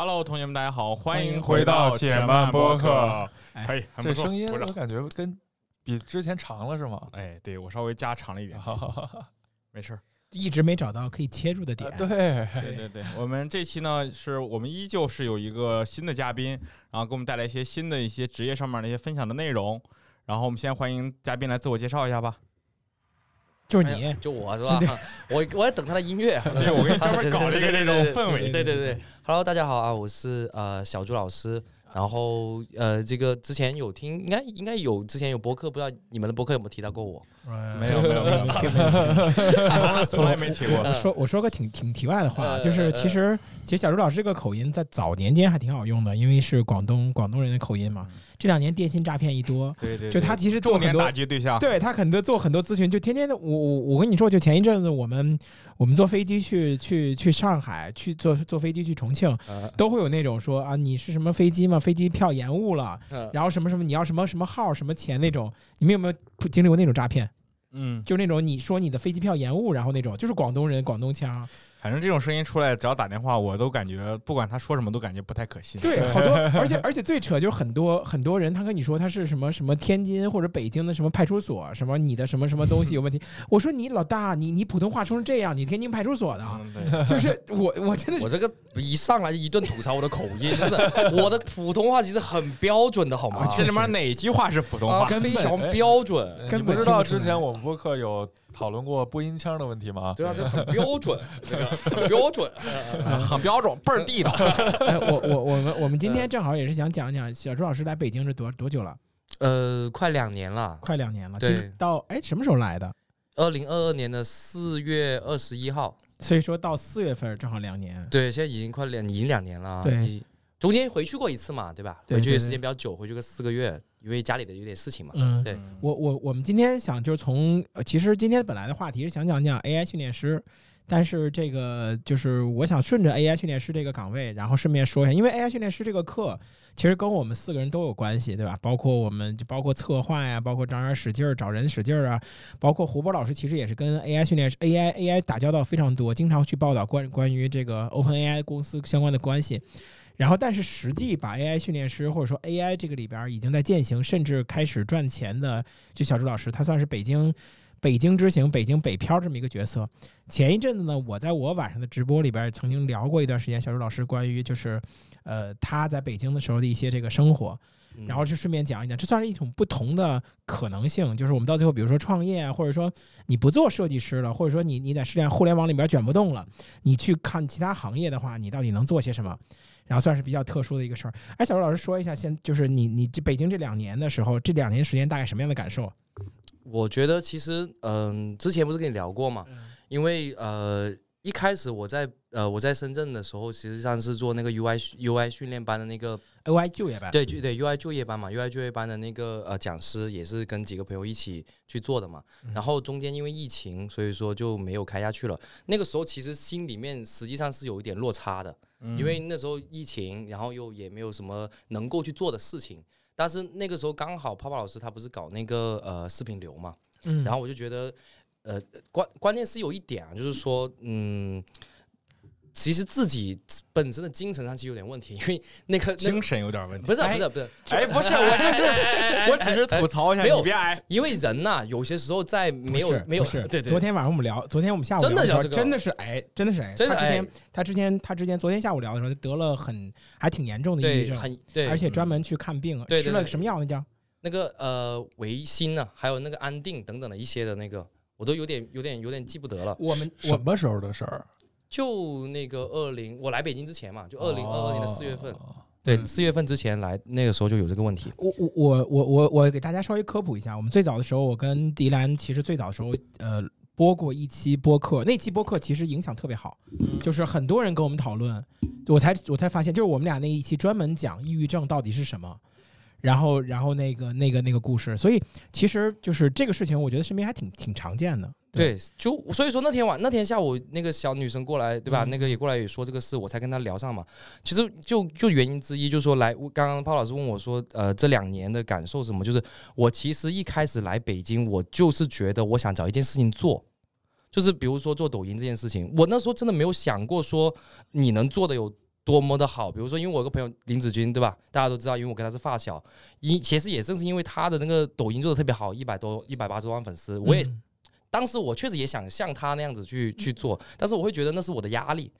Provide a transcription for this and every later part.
Hello，同学们，大家好，欢迎回到且慢播客。哎这声音我感觉跟比之前长了是吗？哎，对我稍微加长了一点，没事儿。一直没找到可以切入的点。对，对对对，我们这期呢，是我们依旧是有一个新的嘉宾，然后给我们带来一些新的一些职业上面的一些分享的内容。然后我们先欢迎嘉宾来自我介绍一下吧。就是你哎，就我是吧？我我在等他的音乐。对，我给你专门搞了一个那种氛围。对对对，Hello，大家好啊，我是呃小朱老师。然后呃，这个之前有听，应该应该有之前有播客，不知道你们的播客有没有提到过我？没有没有没有，并没有。从来没提过。我 说我说个挺挺题外的话，呃就是其实其实小朱老师这个口音在早年间还挺好用的，因为是广东广东人的口音嘛。这两年电信诈骗一多，对对，就他其实做很多重点打击对象。对他很多做很多咨询，就天天的我我我跟你说，就前一阵子我们我们坐飞机去去去上海，去坐坐飞机去重庆，呃都会有那种说啊你是什么飞机吗？飞机票延误了，呃然后什么什么你要什么什么号什么钱那种，你们有没有经历过那种诈骗？嗯，就那种你说你的飞机票延误，然后那种就是广东人广东腔，反正这种声音出来，只要打电话，我都感觉不管他说什么，都感觉不太可信。对，好多，而且而且最扯就是很多很多人，他跟你说他是什么什么天津或者北京的什么派出所，什么你的什么什么东西有问题。我说你老大，你你普通话说成这样，你天津派出所的，嗯，就是我我真的我这个一上来就一顿吐槽我的口音，真是我的普通话其实很标准的好吗？这里面哪句话是普通啊话？非常标准。根你不知道之前我们播客有讨论过播音腔的问题吗？对啊，这很标准，这个很标准。很标准，倍儿地道。哎我我我们我们今天正好也是想讲讲小朱老师来北京是多多久了？呃，快两年了，快两年了。对到哎什么时候来的？二零二二年的四月二十一号。所以说到四月份正好两年。对，现在已经快两，已经两年了。对，中间回去过一次嘛，对吧？对回去时间比较久，回去个四个月，因为家里的有点事情嘛。嗯，对我我我们今天想就是从，呃其实今天本来的话题是想讲讲 AI 训练师，但是这个就是我想顺着 AI 训练师这个岗位，然后顺便说一下，因为 AI 训练师这个课其实跟我们四个人都有关系，对吧？包括我们就包括策划呀，包括张然使劲儿找人使劲儿啊，包括胡波老师其实也是跟 AI 训练师 AI AI 打交道非常多，经常去报道关关于这个 OpenAI 公司相关的关系。然后，但是实际把 AI 训练师或者说 AI 这个里边已经在践行，甚至开始赚钱的，就小朱老师，他算是北京北京之行、北京北漂这么一个角色。前一阵子呢，我在我晚上的直播里边儿曾经聊过一段时间，小朱老师关于就是呃他在北京的时候的一些这个生活，嗯然后就顺便讲一讲，这算是一种不同的可能性，就是我们到最后，比如说创业啊，或者说你不做设计师了，或者说你你在互联互联网里边卷不动了，你去看其他行业的话，你到底能做些什么？然后算是比较特殊的一个事儿。哎，小周老师说一下，现就是你你这北京这两年的时候，这两年时间大概什么样的感受？我觉得其实，嗯、之前不是跟你聊过嘛？因为呃，一开始我在呃我在深圳的时候，实际上是做那个 UI UI 训练班的那个 UI 就业班，对就对 UI 就业班嘛，UI 就业班的那个呃讲师也是跟几个朋友一起去做的嘛。嗯然后中间因为疫情，所以说就没有开下去了。那个时候其实心里面实际上是有一点落差的，嗯因为那时候疫情，然后又也没有什么能够去做的事情。但是那个时候刚好泡泡老师他不是搞那个呃视频流嘛，嗯，然后我就觉得，呃，关关键是有一点啊，就是说，嗯，其实自己本身的精神上其实有点问题，因为那个那精神有点问题。不是哎不是不是，哎，不是，我就是，我只是吐槽一下，没有别挨。因为人呐、有些时候在没有没有对对昨天晚上我们聊，昨天我们下午真的聊真的是哎，真的是哎，真的哎他之前他之前他之前昨天下午聊的时候，他得了很还挺严重的抑郁症，很对，而且专门去看病，吃了什么药？那叫那个呃维新啊，还有那个安定等等的一些的那个，我都有点有点有点记不得了。我们什么时候的事儿？就那个二零我来北京之前嘛，就二零二二年的四月份，哦对，四月份之前来，那个时候就有这个问题。我我我我我我给大家稍微科普一下，我们最早的时候，我跟迪兰其实最早的时候，呃，播过一期播客，那期播客其实影响特别好，就是很多人跟我们讨论，我才我才发现，就是我们俩那一期专门讲抑郁症到底是什么。然后，然后那个、那个、那个故事，所以其实就是这个事情，我觉得身边还挺挺常见的。对，就所以说那天晚那天下午那个小女生过来，对吧？嗯那个也过来也说这个事，我才跟她聊上嘛。其实就就原因之一，就是说来，刚刚鲍老师问我说，呃，这两年的感受是什么？就是我其实一开始来北京，我就是觉得我想找一件事情做，就是比如说做抖音这件事情，我那时候真的没有想过说你能做的有多么的好。比如说，因为我有个朋友林子君，对吧？大家都知道，因为我跟他是发小，因其实也正是因为他的那个抖音做的特别好，一百多、一百八十万粉丝，我也嗯当时我确实也想像他那样子去去做，但是我会觉得那是我的压力，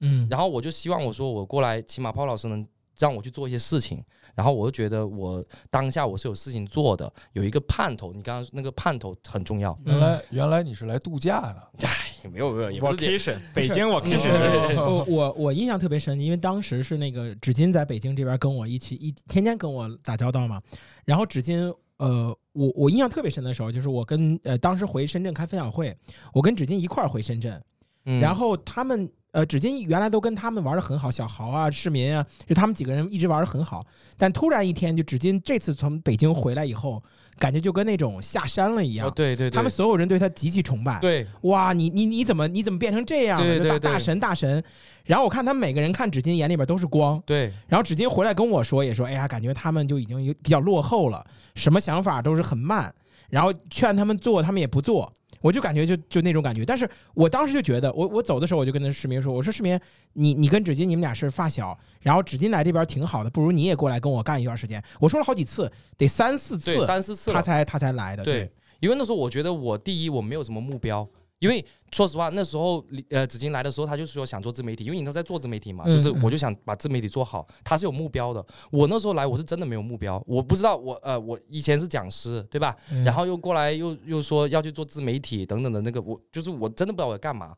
嗯，然后我就希望我说我过来，起码泡老师能让我去做一些事情，然后我就觉得我当下我是有事情做的，有一个盼头，你刚刚那个盼头很重要。原来原来你是来度假的，没有没有，也不是这 vacation，北京 嗯 vacation，我我我印象特别深，因为当时是那个纸巾在北京这边跟我一起一天天跟我打交道嘛，然后纸巾。呃，我我印象特别深的时候，就是我跟呃当时回深圳开分享会，我跟纸巾一块儿回深圳，嗯。然后他们呃，纸巾原来都跟他们玩的很好，小豪啊、市民啊，就他们几个人一直玩的很好。但突然一天，就纸巾这次从北京回来以后，感觉就跟那种下山了一样。哦对对对，他们所有人对他极其崇拜。对哇，你你你怎么你怎么变成这样对对对大神大神。然后我看他们每个人看纸巾眼里边都是光。对然后纸巾回来跟我说，也说，哎呀，感觉他们就已经有比较落后了，什么想法都是很慢。然后劝他们做，他们也不做。我就感觉就就那种感觉，但是我当时就觉得，我我走的时候我就跟那市民说，我说市民，你你跟纸巾你们俩是发小，然后纸巾来这边挺好的，不如你也过来跟我干一段时间。我说了好几次，得三四次，三四次。他才他才来的。对，因为那时候我觉得我第一我没有什么目标，因为说实话那时候呃紫金来的时候他就是说想做自媒体，因为你都在做自媒体嘛，嗯就是嗯我就想把自媒体做好，他是有目标的。我那时候来我是真的没有目标，我不知道我呃我以前是讲师对吧？嗯然后又过来又又说要去做自媒体等等的那个，我就是我真的不知道我要干嘛。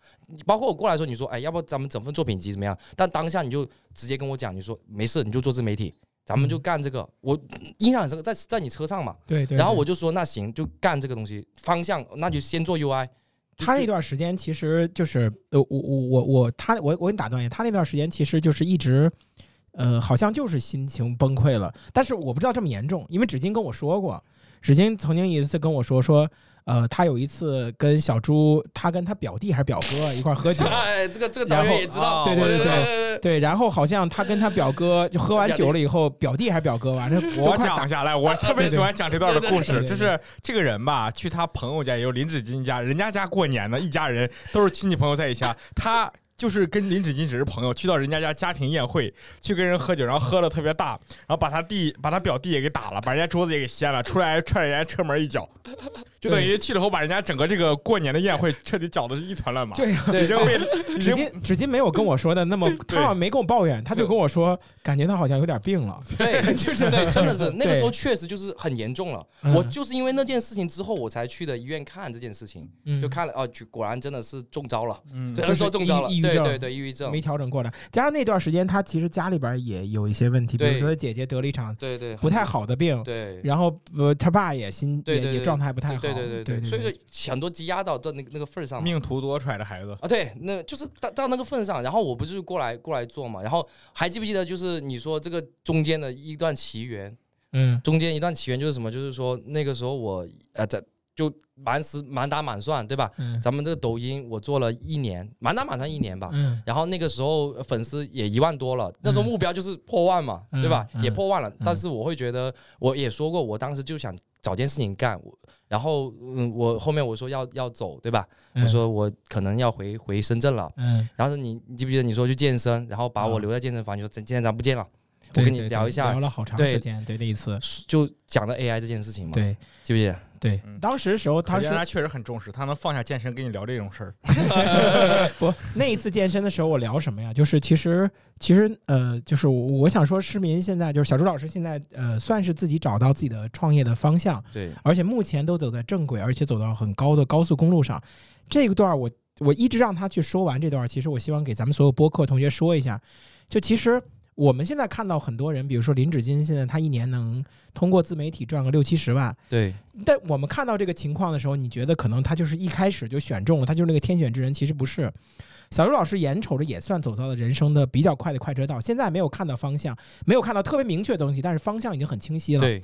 包括我过来的时候，你说哎，要不咱们整份作品集怎么样？但当下你就直接跟我讲，你说没事，你就做自媒体，咱们就干这个。我印象很深刻，在在你车上嘛，对对。对然后我就说那行，就干这个东西，方向那就先做 UI。就他那段时间其实就是呃，我我我我他我我给你打断一下，他那段时间其实就是一直，呃，好像就是心情崩溃了，但是我不知道这么严重，因为纸巾跟我说过，纸巾曾经一次跟我说说，呃，他有一次跟小猪，他跟他表弟还是表哥一块喝酒，哎，这个这个然后张远也知道，对对对对然后好像他跟他表哥就喝完酒了以后，表弟还是表哥，完了我讲下来，我特别喜欢讲这段的故事，就是这个人吧，去他朋友家，也有林志金家，人家家过年呢，一家人都是亲戚朋友在一起啊，他。就是跟林纸巾只是朋友，去到人家家家庭宴会，去跟人喝酒，然后喝的特别大，然后把他弟把他表弟也给打了，把人家桌子也给掀了，出来踹人家车门一脚，就等于去了后把人家整个这个过年的宴会彻底搅得是一团乱麻，对呀、已经被已纸经巾纸巾没有跟我说的那么，他好像没跟我抱怨，他就跟我说，感觉他好像有点病了。对，就是 对，真的是那个时候确实就是很严重了。嗯我就是因为那件事情之后，我才去的医院看这件事情，嗯。就看了哦，果然真的是中招了，只能说中招了。抑郁症。对对对，抑郁症。没。调整过来，加上那段时间他其实家里边也有一些问题，比如说他姐姐得了一场对对，不太好的病，对。然后呃他爸也心对对对。也也状态不太好，对对对对所以说很多积压到到那个那个份儿上嘛。命途多舛的孩子，啊，对，那就是到到那个份上，然后我不是过来过来做嘛，然后还记不记得就是你说这个中间的一段奇缘，嗯。中间一段奇缘就是什么？就是说那个时候我呃在就满死满打满算对吧？嗯。咱们这个抖音我做了一年，满打满算一年吧。嗯。然后那个时候粉丝也一万多了，那时候目标就是破万嘛，嗯对吧？嗯。也破万了，但是我会觉得，我也说过，我当时就想找件事情干，我然后嗯，我后面我说要要走，对吧？嗯。我说我可能要回回深圳了，嗯，然后你你记不记得你说去健身，然后把我嗯。留在健身房，你说今天咱不见了，我跟你聊一下聊了好长对时间，对那一次，就讲了 AI 这件事情嘛，对。记不记得？对嗯，当时的时候他是他确实很重视，他能放下健身跟你聊这种事儿。不，那一次健身的时候，我聊什么呀？就是其实其实呃，就是我我想说，市民现在就是小朱老师现在呃，算是自己找到自己的创业的方向，对，而且目前都走在正轨，而且走到很高的高速公路上。这个段儿我我一直让他去说完这段儿，其实我希望给咱们所有播客同学说一下，就其实。我们现在看到很多人，比如说林芷金，现在他一年能通过自媒体赚个六七十万，对，但我们看到这个情况的时候，你觉得可能他就是一开始就选中了，他就是那个天选之人，其实不是。小周老师眼瞅着也算走到了人生的比较快的快车道，现在没有看到方向，没有看到特别明确的东西，但是方向已经很清晰了。对，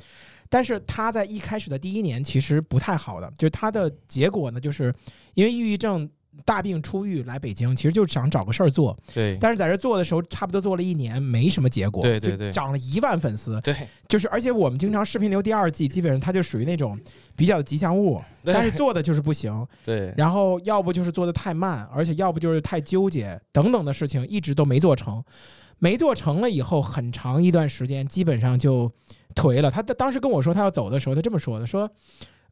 但是他在一开始的第一年其实不太好的，就是他的结果呢，就是因为抑郁症大病初愈来北京，其实就是想找个事儿做，对，但是在这做的时候，差不多做了一年，没什么结果，对对对。涨了一万粉丝，对，就是而且我们经常视频流第二季，基本上它就属于那种比较吉祥物，但是做的就是不行，对，然后要不就是做的太慢，而且要不就是太纠结等等的事情一直都没做成。没做成了以后，很长一段时间基本上就颓了。他他当时跟我说他要走的时候，他这么说的：说，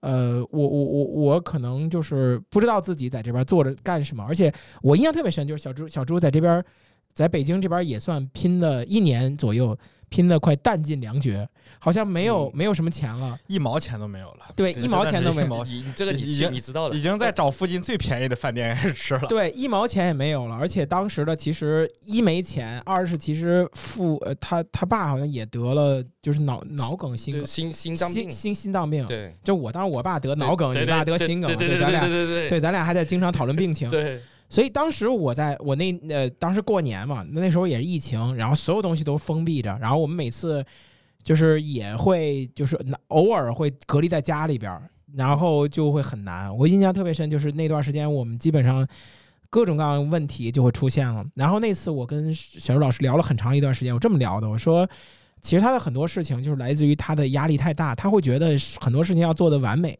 呃，我我我我可能就是不知道自己在这边坐着干什么，而且我印象特别深，就是小猪小猪在这边，在北京这边也算拼了一年左右，拼的快弹尽粮绝，好像没有、嗯没有什么钱了，一毛钱都没有了，对，一毛钱都没有。你你这个你已经你知道的已，经在找附近最便宜的饭店 开始吃了。对，一毛钱也没有了，而且当时的其实一没钱，二是其实父呃他他爸好像也得了就是脑脑梗、心梗、心心脏病，心心心脏病。对，就我当时我爸得脑梗，你爸得心梗，对对咱俩对对对对咱俩还在经常讨论病情。对所以当时我在我那呃当时过年嘛，那时候也是疫情，然后所有东西都封闭着，然后我们每次就是也会就是偶尔会隔离在家里边儿，然后就会很难。我印象特别深，就是那段时间我们基本上各种各样的问题就会出现了。然后那次我跟小周老师聊了很长一段时间，我这么聊的，我说。其实他的很多事情就是来自于他的压力太大，他会觉得很多事情要做的完美，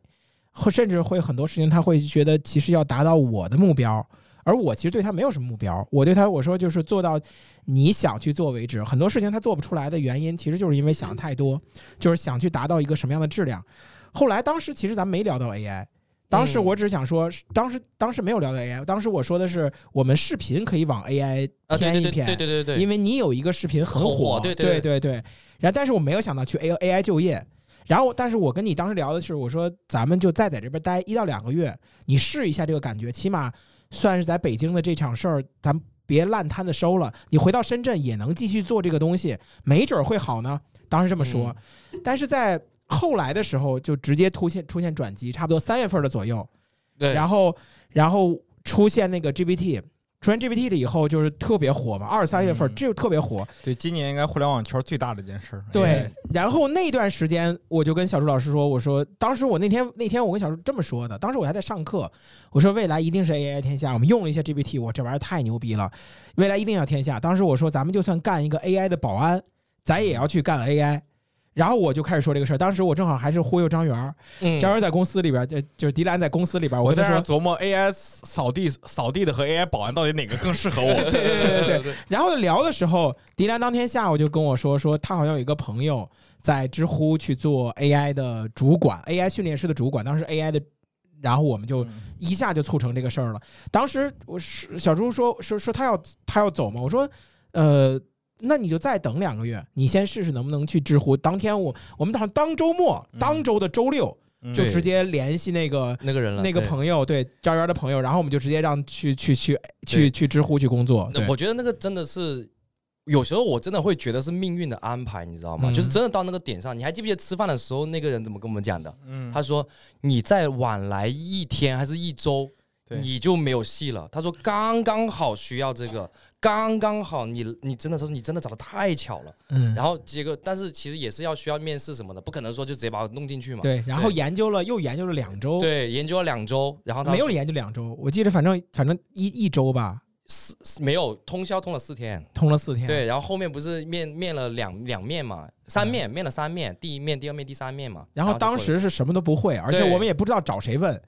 或甚至会很多事情他会觉得其实要达到我的目标，而我其实对他没有什么目标，我对他我说就是做到你想去做为止。很多事情他做不出来的原因，其实就是因为想太多，就是想去达到一个什么样的质量。后来当时其实咱没聊到 AI，当时嗯我只想说，当时当时没有聊到 AI，当时我说的是我们视频可以往 AI 偏一偏，对对对对，因为你有一个视频很很火，火对对对对然后，但是我没有想到去 A A I 就业。然后，但是我跟你当时聊的是，我说咱们就再在这边待一到两个月，你试一下这个感觉，起码算是在北京的这场事儿，咱别烂摊子收了。你回到深圳也能继续做这个东西，没准儿会好呢。当时这么说，但是在后来的时候就直接突现出现转机，差不多三月份的左右，对，然后然后出现那个 GPT，出现 GPT 了以后就是特别火嘛，二三月份嗯这就特别火。对，今年应该互联网圈最大的一件事儿。对哎，然后那段时间我就跟小朱老师说，我说当时我那天那天我跟小朱这么说的，当时我还在上课，我说未来一定是 AI 天下，我们用了一下 GPT，我这玩意儿太牛逼了，未来一定要天下。当时我说咱们就算干一个 AI 的保安，咱也要去干 AI。然后我就开始说这个事儿，当时我正好还是忽悠张元儿，嗯张元儿在公司里边儿，就就是迪兰在公司里边儿，我在说，那琢磨 AI 扫地扫地的和 AI 保安到底哪个更适合我？对对对对对，然后聊的时候，迪兰当天下午就跟我说，说他好像有一个朋友在知乎去做 AI 的主管，AI 训练师的主管，当时 AI 的，然后我们就一下就促成这个事儿了。当时我是小朱说说说他要他要走嘛，我说呃。那你就再等两个月，你先试试能不能去知乎。当天我我们好像当周末，嗯当周的周六嗯就直接联系那个那个人了，那个朋友，对张元的朋友，然后我们就直接让去去去去去知乎去工作。我觉得那个真的是，有时候我真的会觉得是命运的安排，你知道吗？嗯就是真的到那个点上，你还记不记得吃饭的时候那个人怎么跟我们讲的？嗯，他说你再晚来一天还是一周，对你就没有戏了。他说刚刚好需要这个，刚刚好你你真的说你真的找的太巧了。嗯，然后结果，但是其实也是要需要面试什么的，不可能说就直接把我弄进去嘛。对，然后研究了又研究了两周，，对，研究了两周，然后他没有研究两周，我记得反正反正一一周吧，四没有通宵通了四天。通了四天。，对，然后后面不是面面了两两面嘛，三面面了三面，第一面、第二面、第三面嘛。嗯然后当时是什么都不会，而且我们也不知道找谁问。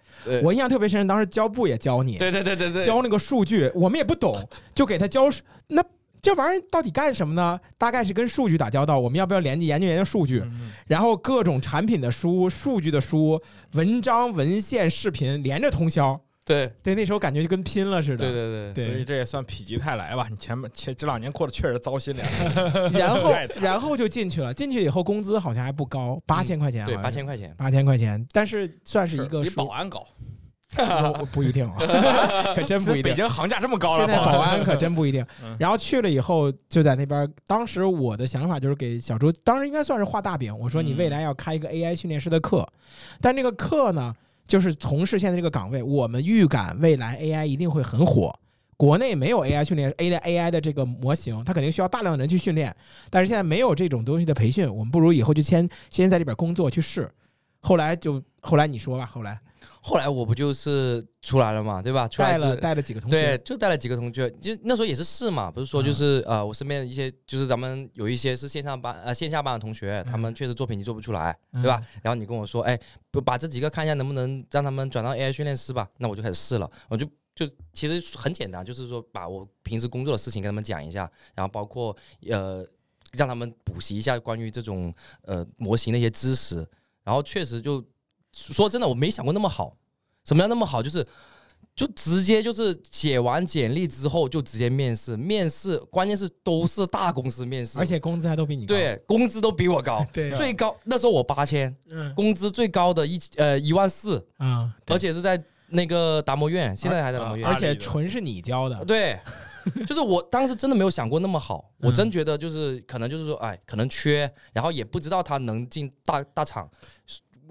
我印象特别深，当时教部也教你，对对对对对，教那个数据，我们也不懂，就给他教。那这玩意儿到底干什么呢？大概是跟数据打交道，我们要不要连接研究研究数据？嗯然后各种产品的书、数据的书、文章、文献、视频连着通宵。对对，那时候感觉就跟拼了似的。对对对对所以这也算否极泰来吧。你前面前这两年过得确实糟心点。然后 然后就进去了，进去以后工资好像还不高，八千块钱好对，八千块钱。八千块钱，但是算是一个比保安高，不不一定，啊 可真不一定。北京行价这么高了，现在保安可真不一定嗯。然后去了以后，就在那边。当时我的想法就是给小朱，当时应该算是画大饼。我说你嗯未来要开一个 AI 训练师的课，但这个课呢，就是从事现在这个岗位，我们预感未来 AI 一定会很火。国内没有 AI 训练 A 的 AI 的这个模型，它肯定需要大量的人去训练。但是现在没有这种东西的培训，我们不如以后就先先在这边工作去试。后来就后来你说吧，后来后来我不就是出来了嘛，对吧？出来带了带了几个同学。对，就带了几个同学，就那时候也是试嘛，不是说就是、呃，我身边的一些就是咱们有一些是线上班呃线下班的同学，他们确实作品你做不出来，嗯。对吧？？然后你跟我说，哎，不把这几个看一下能不能让他们转到 AI 训练师吧，那我就开始试了，我就就其实很简单，就是说把我平时工作的事情跟他们讲一下，然后包括呃让他们补习一下关于这种呃模型的一些知识，然后确实就说真的，我没想过那么好，什么样那么好，就是。就直接就是写完简历之后就直接面试，面试关键是都是大公司面试，而且工资还都比你高。对工资都比我高，对最高那时候我八千，嗯。工资最高的一呃一万四，嗯，而且是在那个达摩院，现在还在达摩院。而，啊且纯是你交的，对，就是我当时真的没有想过那么好，嗯。我真觉得就是可能就是说，哎，可能缺，然后也不知道他能进大大厂，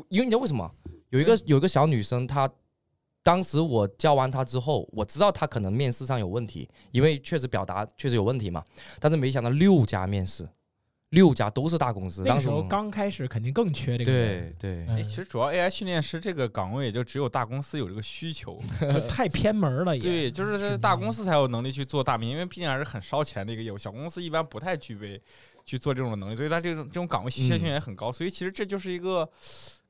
因为你知道为什么？有一个有一个小女生，她当时我教完她之后，我知道她可能面试上有问题，因为确实表达确实有问题嘛，但是没想到六家面试，六家都是大公司，那个时候当时刚开始肯定更缺这个人，对对。其实主要 AI 训练师这个岗位，也就只有大公司有这个需求。太偏门了也。对，就是是大公司才有能力去做大名，因为毕竟还是很烧钱的一个业务，小公司一般不太具备去做这种能力，所以它这种这种岗位稀缺性也很高。所以其实这就是一个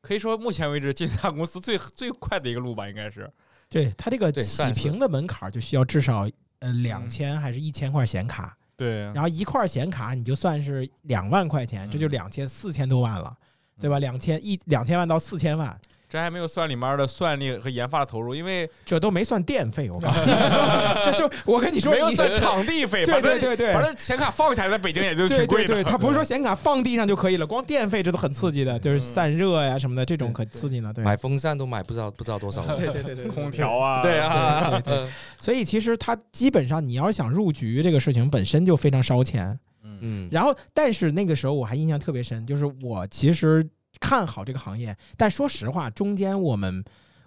可以说目前为止进大公司最最快的一个路吧，应该是。对它这个起屏的门槛就需要至少呃嗯。两千还是一千块显卡，对，然后一块显卡你就算是两万块钱，这就嗯。两千四千多万了，对吧？两千一两千万到四千万，这还没有算里面的算力和研发的投入，因为这都没算电费，我告诉你，这就我跟你说，没有算场地费，对对对对。反正显卡放下来，在北京也就对挺贵的。对对，它不是说显卡放地上就可以了，光电费这都很刺激的，就是散热呀什么的，这种可刺激呢。对，买风扇都买不知道不知道多少了，对对对对，空调啊，对啊，对对所以其实它基本上你要是想入局，这个事情本身就非常烧钱。嗯，嗯，然后，但是那个时候我还印象特别深，就是我其实看好这个行业，但说实话，中间我们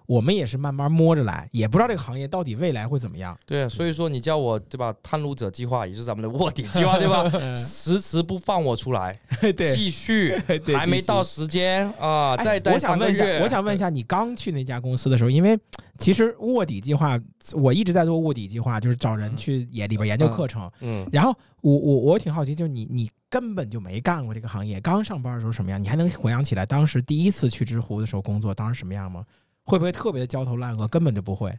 我们也是慢慢摸着来，也不知道这个行业到底未来会怎么样。对啊，所以说你叫我对吧？探路者计划也就是咱们的卧底计划对吧？迟迟不放我出来，对，继续 对还没到时间啊，哎再待我想问一下。我想问一下，你刚去那家公司的时候，因为其实卧底计划，我一直在做卧底计划，就是找人去也里边研究课程。嗯，然后我我我挺好奇，就是你你根本就没干过这个行业，刚上班的时候什么样？你还能回想起来当时第一次去知乎的时候工作当时什么样吗？会不会特别的焦头烂额，根本就不会？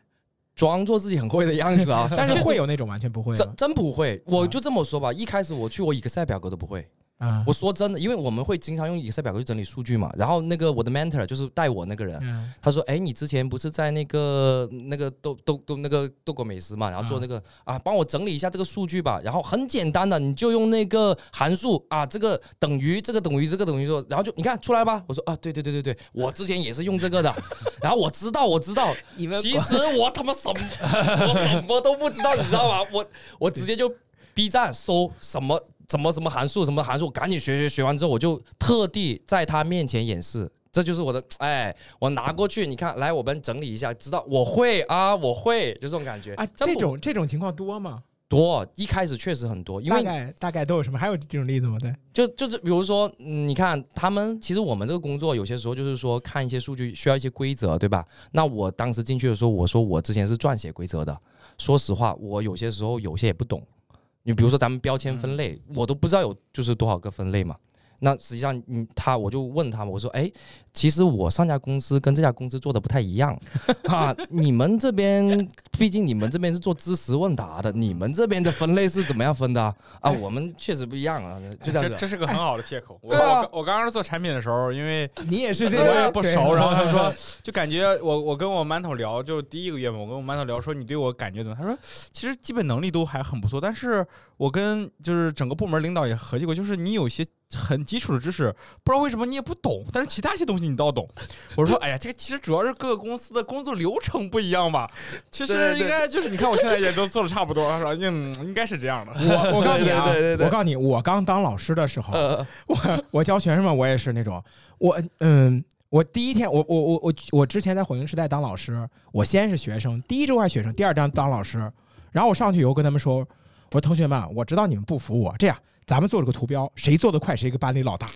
装作自己很会的样子啊，但是会有那种完全不会真真不会，我就这么说吧，一开始我去我 Excel 表格都不会。啊我说真的，因为我们会经常用 Excel 表格去整理数据嘛。然后那个我的 mentor 就是带我那个人，嗯他说：“哎，你之前不是在那个那个豆豆豆那个豆果美食嘛，然后做那个啊，帮我整理一下这个数据吧。然后很简单的，你就用那个函数啊，这个等于这个等于这个等于说，然后就你看出来吧。我说啊，对对对对对，我之前也是用这个的。然后我知道我知道，你们其实我他妈什么我什么都不知道，你知道吗？我我直接就 B 站搜什么什么什么函数什么函数，赶紧学学学完之后，我就特地在他面前演示。这就是我的，哎，我拿过去，你看，来，我们整理一下，知道我会啊，我会，就这种感觉啊，这种这种情况多吗？多，一开始确实很多，因为大为概大概都有什么？还有这种例子吗？对，就就是比如说，嗯，你看他们，其实我们这个工作有些时候就是说看一些数据需要一些规则，对吧？那我当时进去的时候，我说我之前是撰写规则的，说实话，我有些时候有些也不懂。你比如说咱们标签分类，我都不知道有就是多少个分类嘛。那实际上，嗯，他我就问他们，我说，哎，其实我上家公司跟这家公司做的不太一样 啊。你们这边，毕竟你们这边是做知识问答的，你们这边的分类是怎么样分的啊？啊，我们确实不一样啊，就这样子。这这是个很好的借口。我对啊我我刚开始做产品的时候，因为 你也是这我也不熟，然后他说，就感觉我我跟我馒头聊，就第一个月嘛，我跟我馒头聊说你对我感觉怎么？他说其实基本能力都还很不错，但是我跟就是整个部门领导也合计过，就是你有些很基础的知识，不知道为什么你也不懂，但是其他一些东西你倒懂。我说哎呀，这个其实主要是各个公司的工作流程不一样吧，其实应该就是你看我现在也都做的差不多，是吧嗯应该是这样的。我我告诉你啊，我告诉你，我刚当老师的时候，呃，我我教学生们，我也是那种，我嗯，我第一天，我我我我我之前在火星时代当老师，我先是学生，第一周还是学生，第二章当老师，然后我上去以后跟他们说，我说同学们，我知道你们不服我，这样。咱们做了个图标，谁做得快谁个班里老大。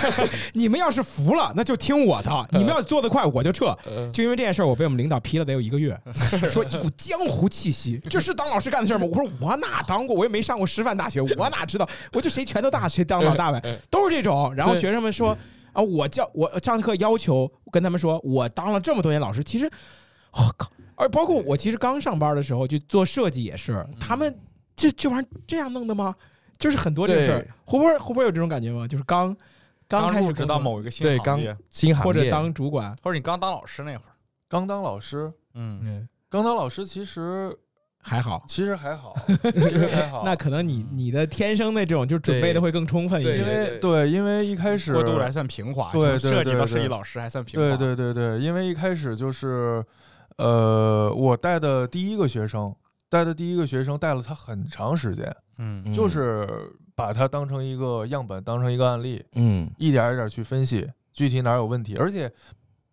你们要是服了，那就听我的；你们要做得快，我就撤。就因为这件事儿，我被我们领导批了得有一个月，说一股江湖气息，这是当老师干的事儿吗？我说我哪当过，我也没上过师范大学，我哪知道？我就谁拳头大谁当老大呗，都是这种。然后学生们说啊，我教我上课要求跟他们说，我当了这么多年老师，其实。我靠！而包括我其实刚上班的时候就做设计也是，他们这这玩意儿这样弄的吗？就是很多这个事儿对，会不会会不会有这种感觉吗？就是刚刚开始入职到某一个新对刚行业，新行业。或者当主管，或者你刚当老师那会儿，刚当老师，嗯，嗯，刚当老师其实还好。其实还好，其实还好。那可能你你的天生的这种就准备的会更充分一对些。因为对，因为一开始过渡还算平滑，对对从设计到设计老师还算平滑，对对对对，因为一开始就是，呃，我带的第一个学生，带的第一个学生带了他很长时间，嗯。嗯就是把它当成一个样本，当成一个案例，嗯。一点儿一点儿去分析具体哪儿有问题，而且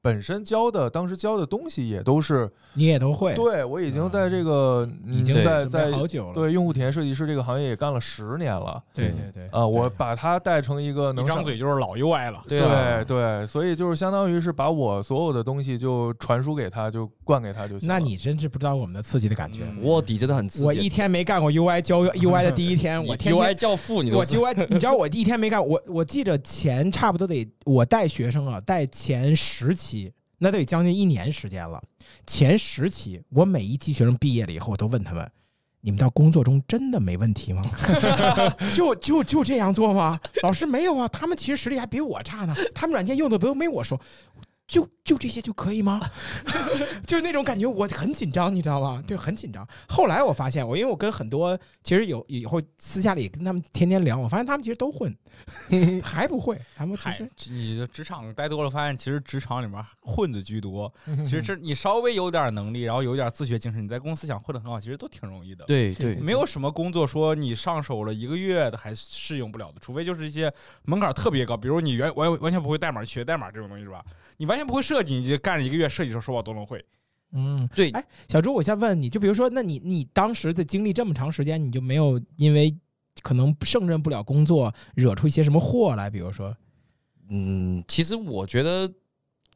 本身教的当时教的东西也都是，你也都会，对我已经在这个已经嗯在在好久了。对用户体验设计师这个行业也干了十年了，对对对，啊，我把它带成一个一张嘴就是老 UI 了，对啊对对，所以就是相当于是把我所有的东西就传输给他，就灌给他就行。那你真是不知道我们的刺激的感觉。嗯。卧底真的很刺激。我一天没干过 UI 教 UI 的第一 天，我天 UI 教父，你我都我 UI，你知道我第一天没干，我我记着前差不多得我带学生啊，带前十期，那得将近一年时间了。前十期，我每一期学生毕业了以后，我都问他们：你们到工作中真的没问题吗？就就就这样做吗？老师没有啊，他们其实实力还比我差呢，他们软件用的都没我熟。就就这些就可以吗？就是那种感觉，我很紧张，你知道吗？对，很紧张。后来我发现，我因为我跟很多其实有以后私下里跟他们天天聊，我发现他们其实都混，还不会，还不还，你的职场待多了，发现其实职场里面混子居多。其实嗯这你稍微有点能力，然后有点自学精神，你在公司想混得很好，其实都挺容易的。对对没有什么工作说你上手了一个月的还适应不了的，除非就是一些门槛特别高，比如你原完完全不会代码，学代码这种东西是吧？你完全不会设计，你就干了一个月设计的时候说我都能会。嗯，对哎，小朱，我先问你，就比如说，那你你当时的经历这么长时间，你就没有因为可能胜任不了工作，惹出一些什么祸来？比如说，嗯，其实我觉得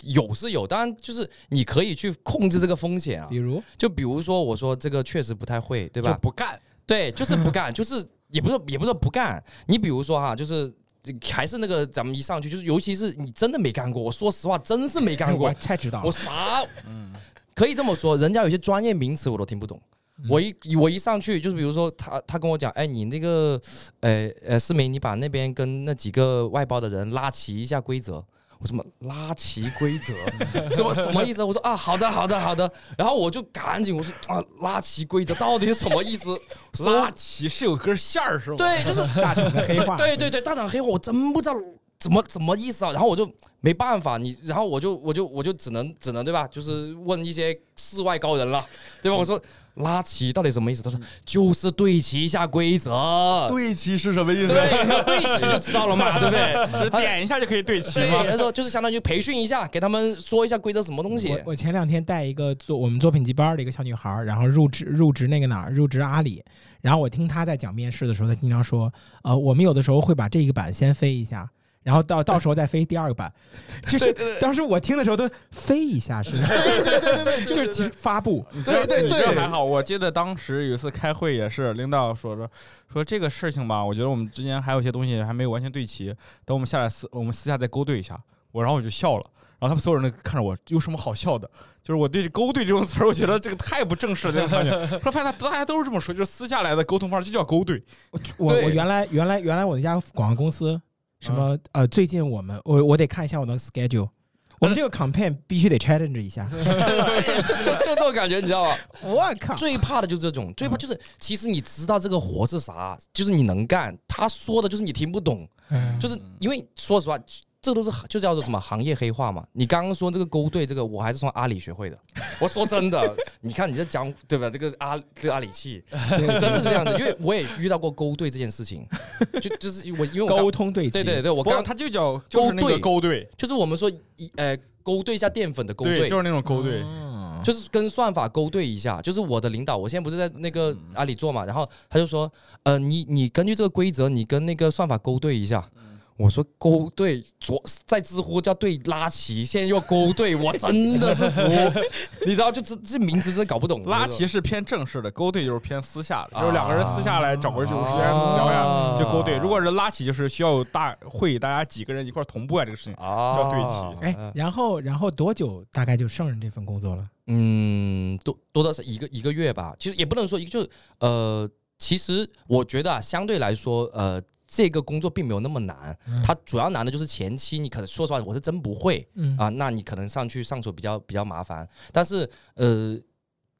有是有，当然就是你可以去控制这个风险啊比。如，就比如说，我说这个确实不太会，对吧就吧？不干，对，就是不干，就是也不是也不是不干。你比如说哈，就是还是那个咱们一上去，就是尤其是你真的没干过，我说实话，真是没干我过。太知道了我，啥嗯，可以这么说，人家有些专业名词我都听不懂。嗯我一我一上去就是比如说他他跟我讲，哎，你那个呃呃思明，你把那边跟那几个外包的人拉齐一下规则。我什么拉齐规则？什么什么意思？我说啊，好的好的好的。然后我就赶紧我说啊，拉齐规则到底是什么意思？拉齐是有根线儿是吗？对，就是 大厂的黑话，对对对，大厂黑话我真不知道怎么怎么意思啊。然后我就没办法，你然后我就我就我就只能只能对吧？就是问一些世外高人了，对吧？我说拉齐到底什么意思？他说就是对齐一下规则。对齐是什么意思？对，对齐就知道了嘛，对不对？是点一下就可以对齐吗？对，他说就是相当于培训一下，给他们说一下规则什么东西我。我前两天带一个做我们作品集班的一个小女孩儿，然后入职入职那个哪儿，入职阿里。然后我听她在讲面试的时候，她经常说，呃，我们有的时候会把这个板先飞一下。然后到到时候再飞第二个版，就是当时我听的时候都飞一下是，对对对对对，就是其实发布，对对对，还好。我记得当时有一次开会也是，领导说说说这个事情吧，我觉得我们之间还有一些东西还没有完全对齐，等我们下来私我们私下再勾兑一下。我然后我就笑了，然后他们所有人都看着我，有什么好笑的？就是我对“勾兑”这种词儿，我觉得这个太不正式了那种感觉。后来发现大家都是这么说，就是私下来的沟通方式就叫勾兑。我我原来原来原来我那家广告公司什么呃，最近我们我我得看一下我的 schedule，我们这个 campaign 必须得 challenge 一下。就就这种感觉，你知道吧？我靠！最怕的就是这种，最怕就是其实你知道这个活是啥，就是你能干，他说的就是你听不懂，嗯就是因为说实话。这都是就叫做什么行业黑话嘛？你刚刚说这个勾兑，这个我还是从阿里学会的。我说真的，你看你在讲对吧？这个阿这个阿里系，真的是这样的，因为我也遇到过勾兑这件事情，就就是我因为我沟通对齐，对对对，我不刚它就叫就是那个勾兑，就是我们说一呃勾兑一下淀粉的勾对，兑，就是那种勾兑。嗯就是跟算法勾兑一下，就是我的领导，我现在不是在那个阿里做嘛，然后他就说，呃，你你根据这个规则，你跟那个算法勾兑一下。我说勾兑，左在知乎叫对拉齐，现在又勾兑，我真的是服。你知道，就这这名字真的搞不懂。拉齐是偏正式的，勾兑就是偏私下的，就是两个人私下来找个有时间聊呀，就勾兑。如果是拉齐，就是需要有大会议，大家几个人一块儿同步啊，这个事情。啊，叫对齐哎，然后然后多久大概就胜任这份工作了？嗯，多多到是一个一个月吧，其实也不能说一个，就是呃，其实我觉得啊，相对来说，呃，这个工作并没有那么难，嗯。它主要难的就是前期你可能说实话，我是真不会嗯。啊，那你可能上去上手比较比较麻烦，但是呃。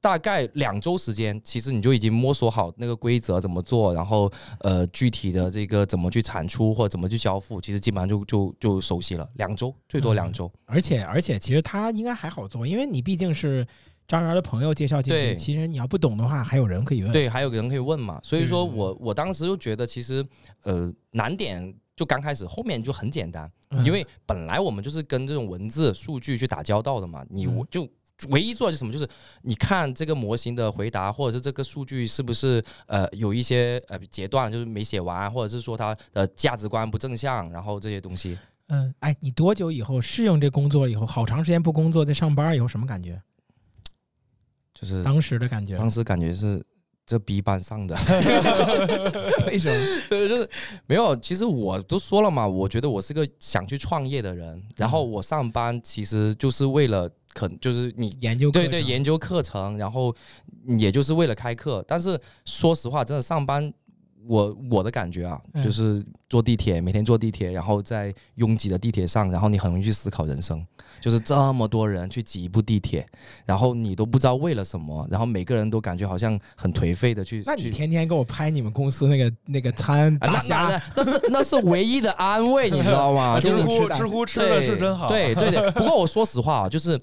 大概两周时间，其实你就已经摸索好那个规则怎么做，然后呃具体的这个怎么去产出或者怎么去交付，其实基本上就就就熟悉了。两周最多两周，而且而且其实它应该还好做，因为你毕竟是张元的朋友介绍进去，其实你要不懂的话，还有人可以问。，对，还有个人可以问嘛。所以说我我当时就觉得，其实呃难点就刚开始，后面就很简单，嗯因为本来我们就是跟这种文字数据去打交道的嘛，你就。唯一做的是什么？就是你看这个模型的回答，或者是这个数据是不是呃有一些呃截断就是没写完，或者是说它的价值观不正向，然后这些东西。嗯，哎，你多久以后适应这工作了以后，好长时间不工作，在上班以后什么感觉？就是当时的感觉？当时感觉是这逼班上的，为什么？对，就是没有。其实我都说了嘛，我觉得我是个想去创业的人，然后我上班其实就是为了可就是你研究对对研究课程，然后也就是为了开课。但是说实话，真的上班。我我的感觉啊，嗯就是坐地铁，每天坐地铁，然后在拥挤的地铁上，然后你很容易去思考人生，就是这么多人去挤一部地铁，然后你都不知道为了什么，然后每个人都感觉好像很颓废的去。那你天天给我拍你们公司那个 那个餐啊，那那那是那是唯一的安慰，你知道吗？就是知乎吃大知乎吃的是真好，对对对，不过我说实话啊，就是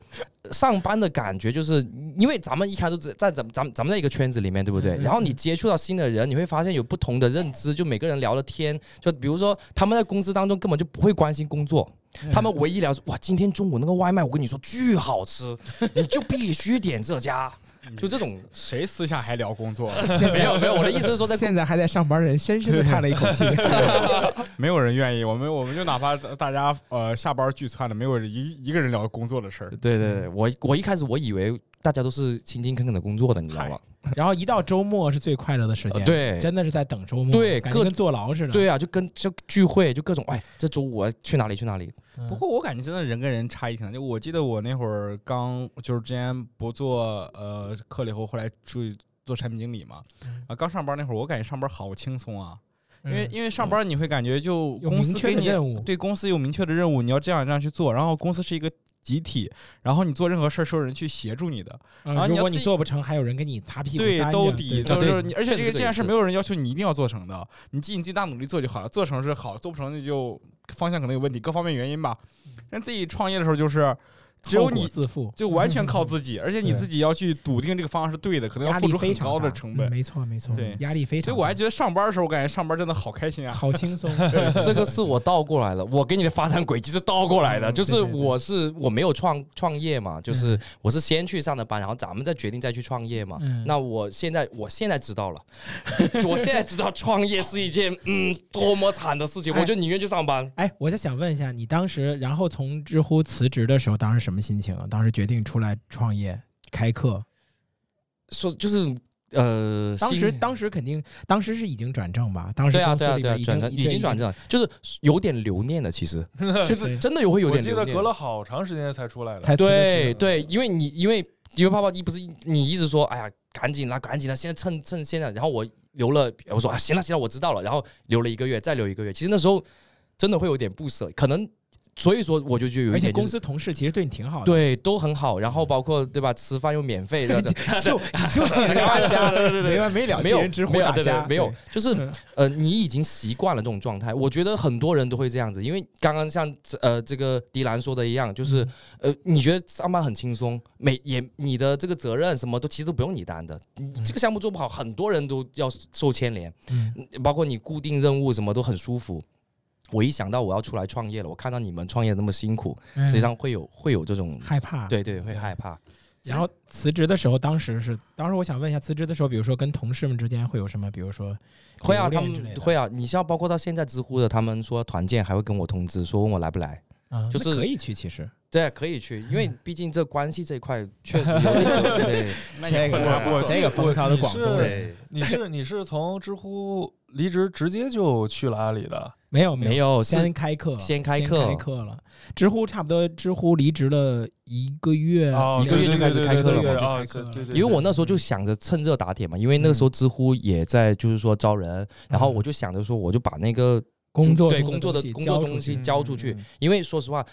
上班的感觉，就是因为咱们一开始在在咱咱们咱们在一个圈子里面，对不对？然后你接触到新的人，你会发现有不同的认知，就每个人聊的天，就比如说他们在公司当中根本就不会关心工作，他们唯一聊说哇，今天中午那个外卖我跟你说巨好吃，你就必须点这家，就这种。谁私下还聊工作？没有没有，我的意思是说在 现在还在上班的人深深的叹了一口气。没有人愿意。我们我们就哪怕大家呃下班聚餐了，没有人一一个人聊工作的事儿。对对对，我我一开始我以为大家都是勤勤恳恳的工作的，你知道吗？然后一到周末是最快乐的时间，呃对真的是在等周末，对各感觉跟坐牢似的。对啊，就跟就聚会，就各种哎，这周五我去哪里去哪里？嗯，不过我感觉真的人跟人差异挺大。就我记得我那会儿刚就是之前不做呃课了以后，后来出去做产品经理嘛。嗯啊，刚上班那会儿，我感觉上班好轻松啊，因为嗯因为上班你会感觉就公有明确司给你的任务，对公司有明确的任务，你要这样这样去做，然后公司是一个集体，然后你做任何事儿是有人去协助你的，嗯如果你然后你要自己做不成，还有人给你擦屁股对，兜底，就是你，而且这个这件事没有人要求你一定要做成的，你尽你最大努力做就好了，做成是好，做不成那就方向可能有问题，各方面原因吧。但自己创业的时候就是只有你自负，就完全靠自己，而且你自己要去笃定这个方向是对的，可能要付出很高的成本嗯。没错没错，对压力非常。所以我还觉得上班的时候，我感觉上班真的好开心啊！好轻松，这个是我倒过来了，我给你的发展轨迹是倒过来的，嗯就是我是我没有创创业嘛，就是嗯我是先去上的班，然后咱们再决定再去创业嘛。嗯那我现在我现在知道了，我现在知道创业是一件嗯多么惨的事情，哎我就宁愿去上班。哎，我就想问一下，你当时然后从知乎辞职的时候，当时什么心情啊？当时决定出来创业开课，说就是呃，当时当时肯定当时是已经转正吧？当时对啊对啊对转正已经转正了，就是有点留念的，其实 就是真的有会有我记得点留念。隔了好长时间才出来的。才辞的职对对，因为你因为因为泡泡一不是你一直说，哎呀，赶紧啦，赶紧啦，现在趁趁现在，然后我留了，我说啊，行了行了，我知道了，然后留了一个月，再留一个月，其实那时候真的会有点不舍，可能所以说我就觉得有而且一点、就是。公司同事其实对你挺好的，对，都很好，然后包括对吧？吃饭又免费的，就你就记得大虾，没完没了，没有见人直呼没有对对大虾，没有，就是嗯呃，你已经习惯了这种状态。我觉得很多人都会这样子，因为刚刚像呃这个迪兰说的一样，就是、呃，你觉得上班很轻松，每也你的这个责任什么都其实都不用你担的。你这个项目做不好，很多人都要受牵连，嗯包括你固定任务什么都很舒服。我一想到我要出来创业了，我看到你们创业那么辛苦，嗯实际上会有会有这种害怕。对对会害怕。然后辞职的时候，当时是当时我想问一下，辞职的时候，比如说跟同事们之间会有什么？比如说会啊，他们会啊。你像包括到现在知乎的，他们说团建还会跟我通知，说问我来不来。啊，就是可以去，其实对，可以去，因为毕竟这关系这一块确实有 点对 那这个我我这个风骚的广东人，对。你是你是从知乎离职直接就去了阿里的？没有没有先开课，先开课开课了。知乎差不多，知乎离职了一个月，哦一个月就开始开课了嘛就啊开课因为我那时候就想着趁热打铁嘛，因为那个时候知乎也在就是说招人，然后我就想着说我就把那个工作对工作的工作东西交出去嗯，因为说实话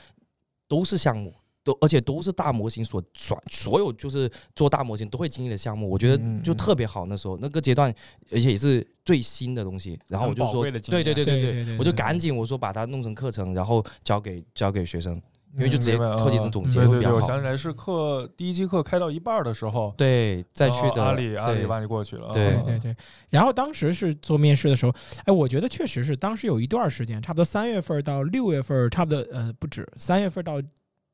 都是项目。都而且都是大模型所转所有就是做大模型都会经历的项目，我觉得就特别好。那时候那个阶段，而且也是最新的东西。然后我就说，对对对对对我就赶紧我说把它弄成课程，然后交给交给学生，因为就嗯直接课题成啊总结会比对对对，我。想起来是课第一期课开到一半儿的时候，对，再去阿里阿里对把你过去了，对对对。然后当时是做面试的时候，哎，我觉得确实是当时有一段时间，差不多三月份到六月份，差不多呃不止三月份到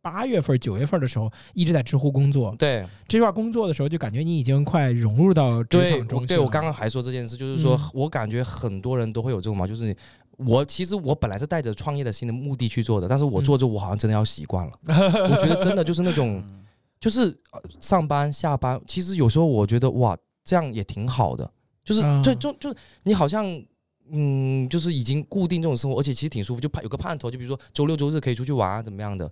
八月份、九月份的时候，一直在知乎工作。对这段工作的时候，就感觉你已经快融入到职场中对我刚刚还说这件事，就是说嗯我感觉很多人都会有这种嘛，就是我其实我本来是带着创业的新的目的去做的，但是我嗯做着我好像真的要习惯了。我觉得真的就是那种，嗯就是呃上班下班，其实有时候我觉得哇，这样也挺好的，就是就，就就你好像。嗯，就是已经固定这种生活，而且其实挺舒服，就盼有个盼头，就比如说周六周日可以出去玩啊，怎么样的。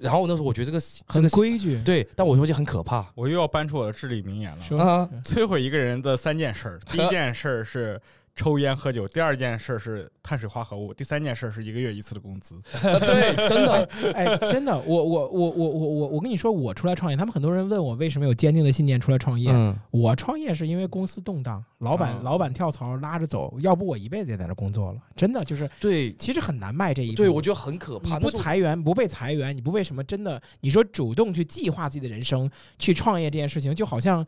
然后那时候我觉得这个很规矩。对，但我说就很可怕我又要搬出我的至理名言了。说啊。摧毁一个人的三件事儿，第一件事儿是抽烟喝酒，第二件事儿是碳水化合物，第三件事儿是一个月一次的工资。对，真的，哎，真的，我我我我我我我跟你说，我出来创业，他们很多人问我为什么有坚定的信念出来创业。嗯，我创业是因为公司动荡，老板、啊老板跳槽拉着走，要不我一辈子也在那工作了。真的就是，对，其实很难迈这一步。对，我觉得很可怕。你不裁员，不被裁员，你不为什么真的？你说主动去计划自己的人生，去创业这件事情，就好像，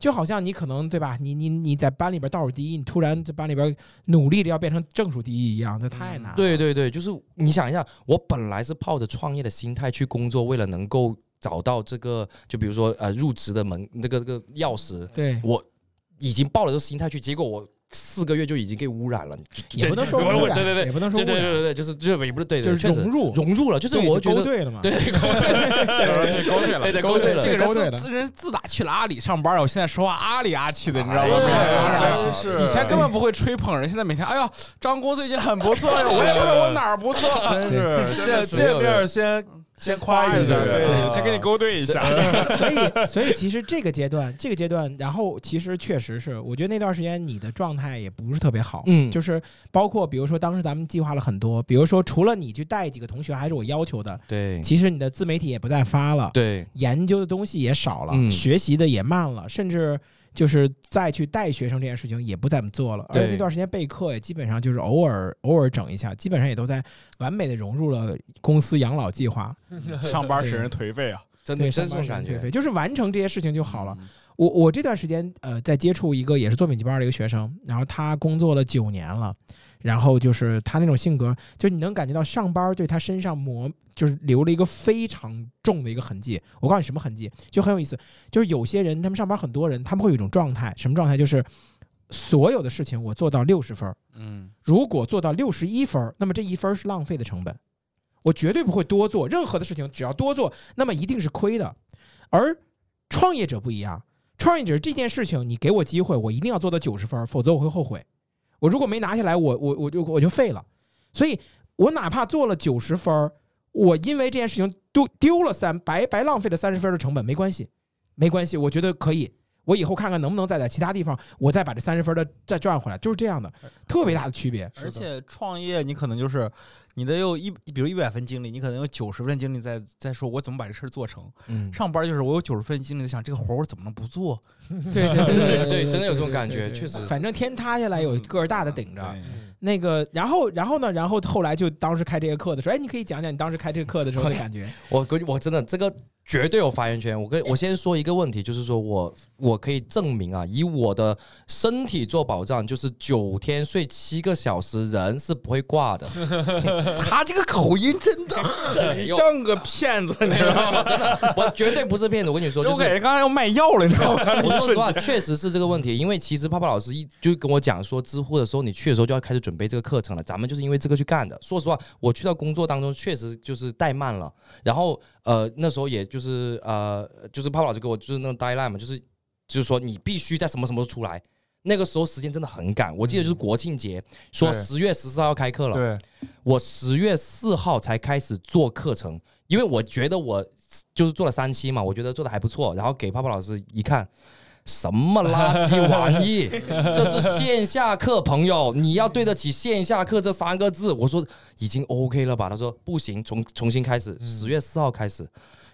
就好像你可能对吧？你你你在班里边倒数第一，你突然在班里边努力的要变成正数第一一样，这太难了。对对对，就是你想一下，我本来是抱着创业的心态去工作，为了能够找到这个，就比如说呃入职的门那个那个钥匙，对，我已经抱了这个心态去，结果我四个月就已经给污染了。也不能说对污染，对对对也不能说污染，对对对对对，就是就是也不是对的，就是融入，融入了，就是对我觉得勾兑了嘛。对勾兑了，对，勾兑了，对对勾兑了这个人自自人自打去了阿里上班，我现在说话阿里阿气的，你知道吗？以前根本不会吹捧人，现在每天哎呀，张工最近很不错呀，我也不知道我哪儿不错，真是见见面先先夸一下，对，先给你勾兑一下。所以，所以其实这个阶段，这个阶段，然后其实确实是，我觉得那段时间你的状态也不是特别好，嗯就是包括比如说当时咱们计划了很多，比如说除了你去带几个同学，还是我要求的，对其实你的自媒体也不再发了，对研究的东西也少了，嗯学习的也慢了，甚至。就是再去带学生这件事情也不怎么做了，而且对那段时间备课也基本上就是偶尔偶尔整一下，基本上也都在完美的融入了公司养老计划。上班使人颓废啊！对，真的真上班是这种感觉时间退费，就是完成这些事情就好了。嗯。我我这段时间呃在接触一个也是做丙级班的一个学生，然后他工作了九年了，然后就是他那种性格，就是你能感觉到上班对他身上磨就是留了一个非常重的一个痕迹。我告诉你什么痕迹，就很有意思，就是有些人他们上班很多人他们会有一种状态，什么状态？就是所有的事情我做到六十分儿，嗯，如果做到六十一分儿，那么这一分儿是浪费的成本，我绝对不会多做任何的事情，只要多做，那么一定是亏的。而创业者不一样，创业者这件事情，你给我机会，我一定要做到九十分儿，否则我会后悔。我如果没拿下来，我我我就我就废了。所以，我哪怕做了九十分儿，我因为这件事情丢丢了三白白浪费了三十分的成本，没关系，没关系，我觉得可以。我以后看看能不能再在其他地方，我再把这三十分的再赚回来，就是这样的，特别大的区别。而且创业你可能就是你得有一，比如一百分精力，你可能有九十分精力在在说我怎么把这事儿做成。嗯，上班就是我有九十分精力在想这个活儿我怎么能不做？对对对对对真的有这种感觉确实反正天塌下来有个儿大的顶着。对那个，然后然后呢？然后后来就当时开这个课的时候，哎，你可以讲讲你当时开这个课的时候的感觉。我跟我真的这个绝对有发言权。我跟我先说一个问题，就是说我我可以证明啊，以我的身体做保障，就是九天睡七个小时，人是不会挂的。他这个口音真的很像个骗子，你知道吗？真的，我绝对不是骗子。我跟你说，就感觉刚才要卖药了，你知道吗？我说实话，确实是这个问题。因为其实泡泡老师一就跟我讲说，知乎的时候你去的时候就要开始准备这个课程了。咱们就是因为这个去干的。说实话，我去到工作当中确实就是怠慢了。然后呃，那时候也就是呃，就是泡泡老师给我就是那个 deadline 嘛，就是就是说你必须在什么什么时候出来。那个时候时间真的很赶，我记得就是国庆节，说十月十四号要开课了，对，我十月四号才开始做课程，因为我觉得我就是做了三期嘛，我觉得做的还不错，然后给泡泡老师一看。什么垃圾玩意？这是线下课，朋友，你要对得起线下课这三个字。我说已经 OK 了吧？他说不行，重重新开始，十月四号开始，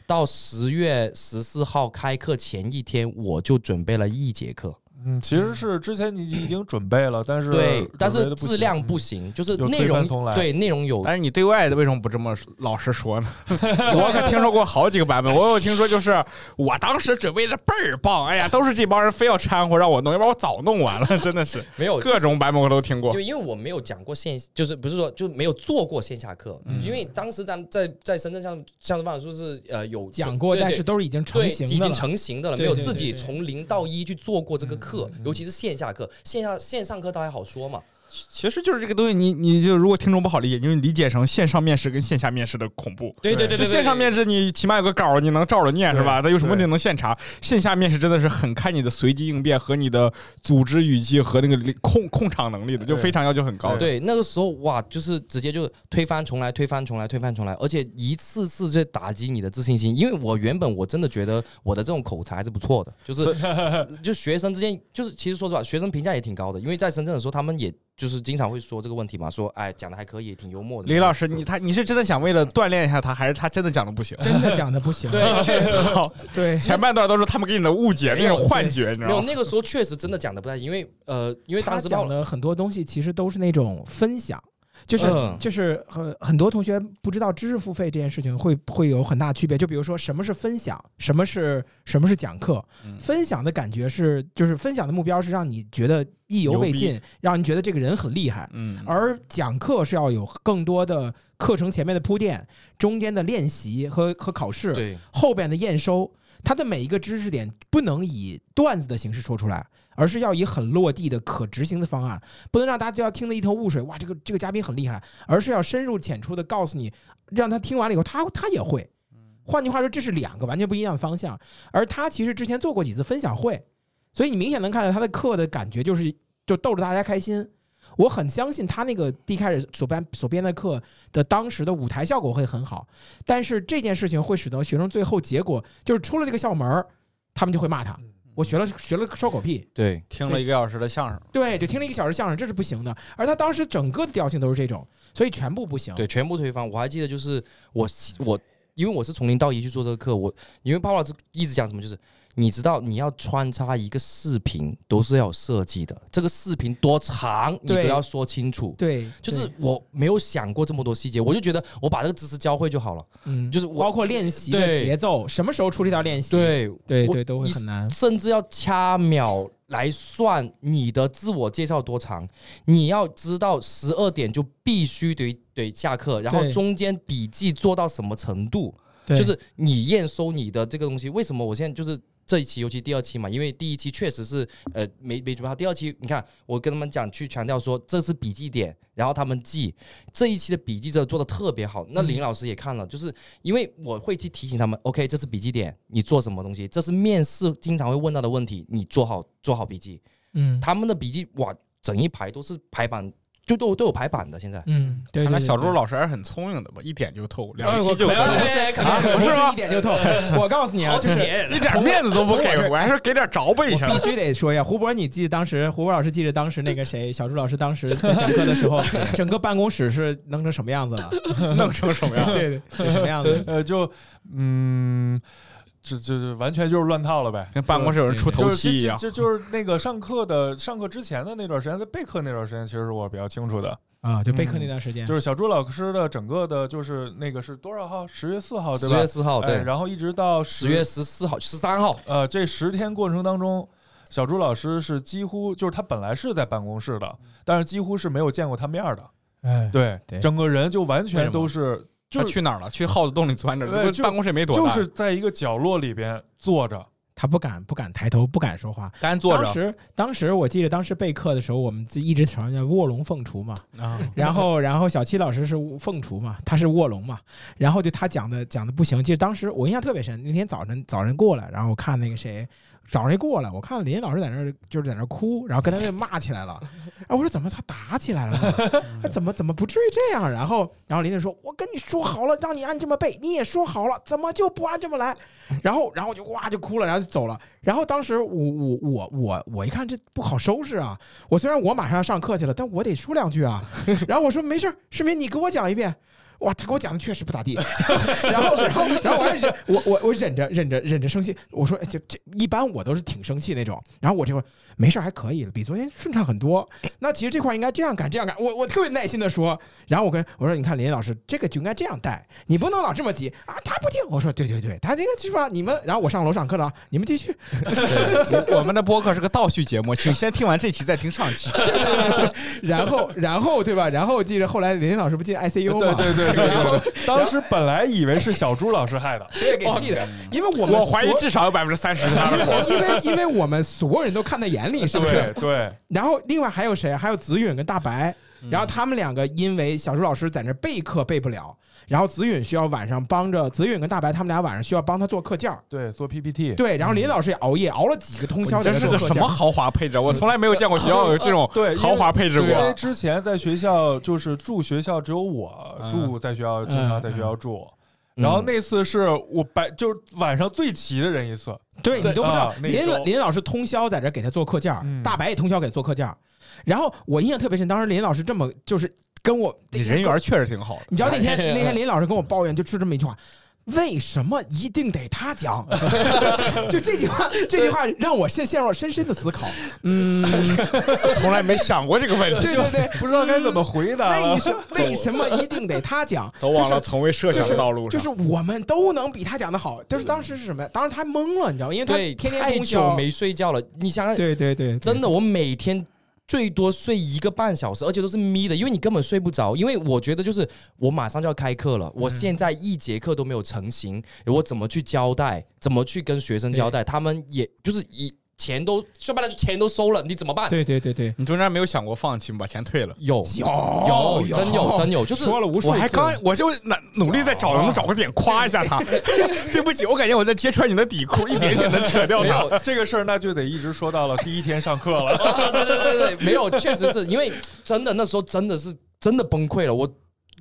到十月十四号开课前一天，我就准备了一节课。嗯，其实是之前你已经准备了，但是对，但是质量不行，就是内容对内容有但是你对外的为什么不这么老实说呢？我可听说过好几个版本，我有听说就是我当时准备的倍儿棒，哎呀，都是这帮人非要掺和让我弄，要不然我早弄完了，真的是没有各种版本我都听过就。因为我没有讲过线，就是不是说就没有做过线下课，嗯因为当时咱在在深圳像像方老师是呃有讲过，但是都是已经成型已经。成型的了，没有自己从零到一去做过这个课嗯嗯，尤其是线下课，线下线上课倒还好说嘛，其实就是这个东西，你你就如果听众不好理解，你就理解成线上面试跟线下面试的恐怖。对对就线上面试，你起码有个稿儿，你能照着念是吧？它有什么问题能现查？线下面试真的是很看你的随机应变和你的组织语气和那个控控场能力的，就非常要求很高。对，那个时候哇，就是直接就推翻重来，推翻重来，推翻重来，而且一次次在打击你的自信心。因为我原本我真的觉得我的这种口才还是不错的，就是 就学生之间，就是其实说实话，学生评价也挺高的。因为在深圳的时候，他们也就是经常会说这个问题嘛，说哎讲的还可以，挺幽默的。李老师，你他你是真的想为了锻炼一下他，还是他真的讲的不行？真的讲的不行。对，确实好，对，前半段都是他们给你的误解，没有那种幻觉，你知没有道吗？那个时候确实真的讲的不太行，因为呃，因为他当时报讲的很多东西其实都是那种分享。就是、嗯就是很很多同学不知道知识付费这件事情会会有很大区别。就比如说什么是分享，什么是什么是讲课。嗯分享的感觉是就是分享的目标是让你觉得意犹未尽，让你觉得这个人很厉害。嗯，而讲课是要有更多的课程前面的铺垫，中间的练习和和考试，对后边的验收，他的每一个知识点不能以段子的形式说出来，而是要以很落地的可执行的方案，不能让大家就要听得一头雾水。哇，这个这个嘉宾很厉害，而是要深入浅出的告诉你，让他听完了以后，他他也会。换句话说，这是两个完全不一样的方向。而他其实之前做过几次分享会，所以你明显能看到他的课的感觉就是就逗着大家开心。我很相信他那个第一开始所编所编的课的当时的舞台效果会很好，但是这件事情会使得学生最后结果就是出了这个校门儿，他们就会骂他。我学了学了收狗屁，对，听了一个小时的相声，对，就听了一个小时相声，这是不行的。而他当时整个的调性都是这种，所以全部不行。对，全部推翻。我还记得就是我我，因为我是从零到一去做这个课，我因为泡泡老师一直讲什么，就是你知道你要穿插一个视频都是要有设计的，这个视频多长你都要说清楚。对，就是我没有想过这么多细节，我就觉得我把这个知识教会就好了。嗯，就是我包括练习的节奏，什么时候出这条练习？对对对，都会很难。甚至要掐秒来算你的自我介绍多长。你要知道十二点就必须得得下课，然后中间笔记做到什么程度，就是你验收你的这个东西。为什么我现在就是？这一期，尤其第二期嘛，因为第一期确实是呃没没准备好。第二期，你看我跟他们讲，去强调说这是笔记点，然后他们记这一期的笔记真的做的特别好。那嗯林老师也看了，就是因为我会去提醒他们，OK，这是笔记点，你做什么东西？这是面试经常会问到的问题，你做好做好笔记。嗯他们的笔记哇，整一排都是排版，就都都有排版的。现在嗯，对。看来小朱老师还是很聪明的吧，一点就透，哎两期就不是一点就透。我告诉你啊，就是一点面子都不给，我还是给点着吧一下我。必须得说一下，胡博，你记得当时胡博老师记得当时那个谁，小朱老师当时在讲课的时候，整个办公室是弄成什么样子了？弄成什么样？对对，是什么样子？呃，就嗯，这这这完全就是乱套了呗，跟办公室有人出头就是七一样。就就就是那个上课的上课之前的那段时间，在备课那段时间，其实是我比较清楚的。啊，就备课那段时间，就是小朱老师的整个的，就是那个是多少号？十月四号对吧十月？四号，哎对，然后一直到十月十四号、十三号，呃这十天过程当中，小朱老师是几乎就是他本来是在办公室的，但是几乎是没有见过他面儿的。哎，对，对整个人就完全都是就去哪儿了？去耗子洞里钻着，办公室也没多大，就是在一个角落里边坐着。他不敢不敢抬头，不敢说话。干坐着当时当时我记得当时备课的时候，我们自一直传叫卧龙凤雏嘛，啊。然后然后小七老师是凤雏嘛，他是卧龙嘛，然后就他讲的讲的不行，记得当时我印象特别深，那天早晨早晨过来，然后我看那个谁早上一过来，我看林老师在那儿就是在那儿哭，然后跟他那骂起来了。然后我说怎么他打起来了 怎么怎么不至于这样？然后然后林林说：“我跟你说好了，让你按这么背，你也说好了，怎么就不按这么来？”然后然后我就哇就哭了，然后就走了。然后当时我我我我我一看这不好收拾啊！我虽然我马上要上课去了，但我得说两句啊。然后我说没事儿，世民你给我讲一遍。哇，他给我讲的确实不咋地，然后，然后，然后我还忍，我我我忍着，忍着，忍着生气。我说，哎这这一般我都是挺生气那种。然后我这会没事儿还可以了，比昨天顺畅很多。那其实这块儿应该这样干，这样干。我我特别耐心的说。然后我跟我说，你看林老师，这个就应该这样带，你不能老这么急啊。他不听，我说对对对，他这个是吧？你们，然后我上楼上课了啊，你们继续。我们的播客是个倒叙节目，请先听完这期再听上期。然后，然后对吧？然后记着后来林老师不进 ICU 吗？对对对当时本来以为是小朱老师害的，对，给气的，因为我们我怀疑至少有百分之三十是他的错。因为因为我们所有人都看在眼里，是不是？对，然后另外还有谁？还有子允跟大白，嗯然后他们两个因为小朱老师在那备课备不了，然后子允需要晚上帮着子允跟大白他们俩晚上需要帮他做课件儿，对做 PPT，对，然后林老师也熬夜熬了几个通宵，这是个什么？豪华配置？我从来没有见过学校有这种对因为豪华配置因为过。之前在学校就是住学校，只有我嗯住在学校，经常在学校住。嗯然后那次是我白就是晚上最齐的人一次，对你都不知道啊，那林周林老师通宵在这给他做课件儿，嗯大白也通宵给他做课件儿，然后我印象特别深，当时林老师这么就是跟我你人缘确实挺好的。你知道那天 那天林老师跟我抱怨，就是这么一句话。为什么一定得他讲？就这句话，这句话让我陷陷入了深深的思考。嗯，从来没想过这个问题，对对对，不知道该怎么回答了为。什为什么一定得他讲？走往了就是从未设想的道路上。就是我们都能比他讲的好，就是当时是什么呀？当时他懵了，你知道吗？因为他，天天太久通宵。没睡觉了。你想想，对对对，真的，我每天最多睡一个半小时，而且都是眯的，因为你根本睡不着。因为我觉得就是我马上就要开课了，我现在一节课都没有成型，我怎么去交代？怎么去跟学生交代？他们也就是以钱都说白了，就钱都收了，你怎么办？对对对对，你中间没有想过放弃，把钱退了？有有有真有真有，就是说了无数。我还刚，我就努努力在找能不能找个点夸一下他。对不起，我感觉我在揭穿你的底裤，一点点的扯掉他。这个事儿那就得一直说到了第一天上课了。啊，对对对对，没有，确实是因为真的那时候真的是真的崩溃了，我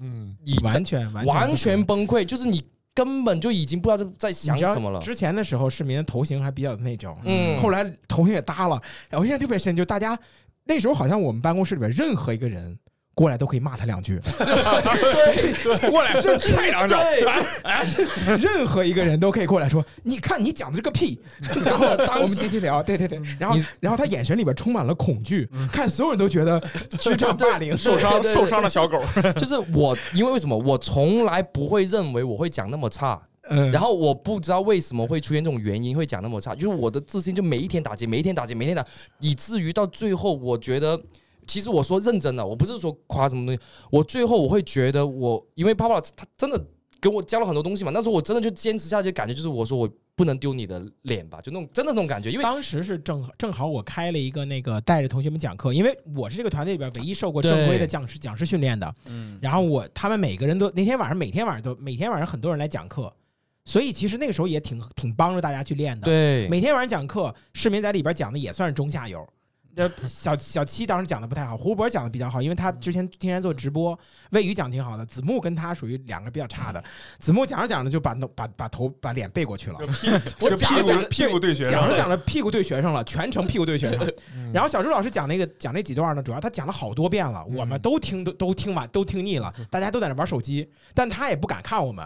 嗯，已完全完完全崩溃，就是你根本就已经不知道在想什么了。之前的时候，市民的头型还比较那种，嗯后来头型也搭了。然后我印象特别深，就大家那时候好像我们办公室里边任何一个人过来都可以骂他两句，过来是踹两脚，任何一个人都可以过来说：“你看你讲的这个屁。”然后我们继续聊，对对对，然后然后他眼神里边充满了恐惧，看所有人都觉得职场霸凌，受伤对对对受伤的小狗。就是我，因为为什么我从来不会认为我会讲那么差，嗯，然后我不知道为什么会出现这种原因会讲那么差，就是我的自信就每一天打击，每一天打击，每一天打，以至于到最后，我觉得。其实我说认真的，我不是说夸什么东西，我最后我会觉得我，因为泡泡他真的给我教了很多东西嘛，那时候我真的就坚持下去，感觉就是我说我不能丢你的脸吧，就那种真的那种感觉，因为当时是正正好我开了一个那个带着同学们讲课，因为我是这个团队里边唯一受过正规的讲师讲师训练的，嗯，然后我他们每个人都那天晚上每天晚上都每天晚上很多人来讲课，所以其实那个时候也挺挺帮助大家去练的。，对每天晚上讲课，市民在里边讲的也算是中下游。这小小七当时讲的不太好，胡博讲的比较好，因为他之前天天做直播。魏宇讲挺好的，子木跟他属于两个比较差的。子木讲着讲着就把弄把把头把脸背过去了，我讲着讲着屁股屁股对学生，讲着讲着屁股对学生了，全程屁股对学生。嗯然后小朱老师讲那个讲那几段呢，主要他讲了好多遍了，我们都听都都听完都听腻了，大家都在那玩手机，但他也不敢看我们，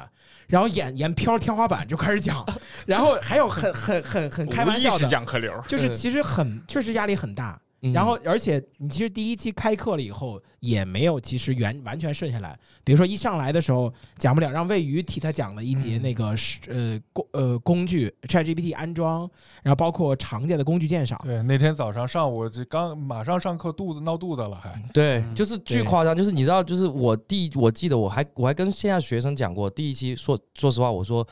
然后眼眼飘天花板就开始讲，然后还有很很很很开玩笑的，讲课流，就是其实很确实压力很大。嗯然后，而且你其实第一期开课了以后，也没有其实原完全顺下来。比如说一上来的时候讲不了，让魏瑜替他讲了一节嗯那个是呃工呃工具 ChatGPT 安装，然后包括常见的工具鉴赏。对，那天早上上午这刚马上上课，肚子闹肚子了还。对，嗯就是巨夸张，就是你知道，就是我第我记得我还我还跟线下学生讲过，第一期说说实话，我说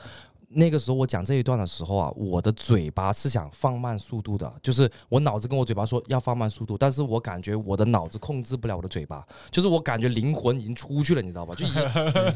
那个时候我讲这一段的时候啊，我的嘴巴是想放慢速度的，就是我脑子跟我嘴巴说要放慢速度，但是我感觉我的脑子控制不了我的嘴巴，就是我感觉灵魂已经出去了，你知道吧？就已经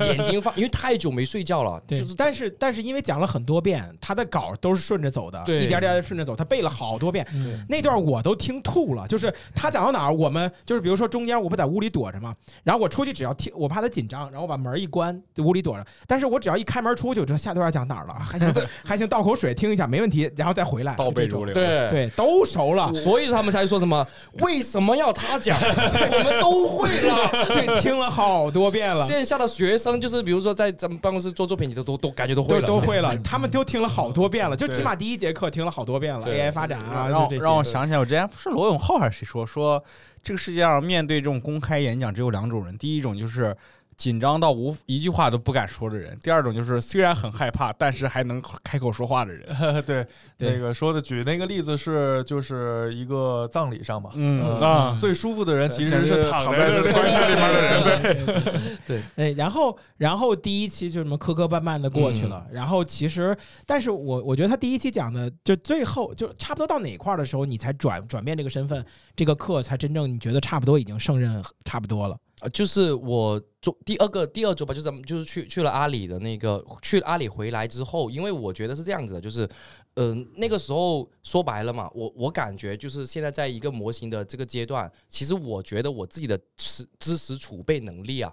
眼睛放，因为太久没睡觉了，对，就是但是但是因为讲了很多遍，他的稿都是顺着走的，对一点点地顺着走，他背了好多遍，嗯那段我都听吐了。就是他讲到哪儿，我们就是比如说中间我不在屋里躲着嘛，然后我出去只要听，我怕他紧张，然后我把门一关，在屋里躲着。但是我只要一开门出去，我知道下段要讲哪儿了，还行还行，倒口水听一下没问题，然后再回来。倒背如流。对对，都熟了。所以他们才说什么为什么要他讲，我们都会了。对，听了好多遍了。线下的学生就是比如说在咱们办公室做作品，你都都都感觉都会都了，都会了，他们都听了好多遍了，就起码第一节课听了好多遍了，AI 发展啊，让我想起来，我之前不是罗永浩还是谁说说，这个世界上面对这种公开演讲只有两种人，第一种就是紧张到无一句话都不敢说的人，第二种就是虽然很害怕，但是还能开口说话的人。对，对。那个说的举那个例子是就是一个葬礼上嘛，嗯呃啊，最舒服的人 其实是躺躺在棺材里面的人。对。对。对，然后然后第一期就什么磕磕绊绊的过去了，然后其实，但是我我觉得他第一期讲的就最后就差不多到哪块儿的时候，你才转转变这个身份，这个课才真正你觉得差不多已经胜任差不多了。就是我做第二个第二周吧，就是咱们就是去去了阿里的那个，去阿里回来之后，因为我觉得是这样子的，就是，嗯、那个时候说白了嘛，我我感觉就是现在在一个模型的这个阶段，其实我觉得我自己的知知识储备能力啊。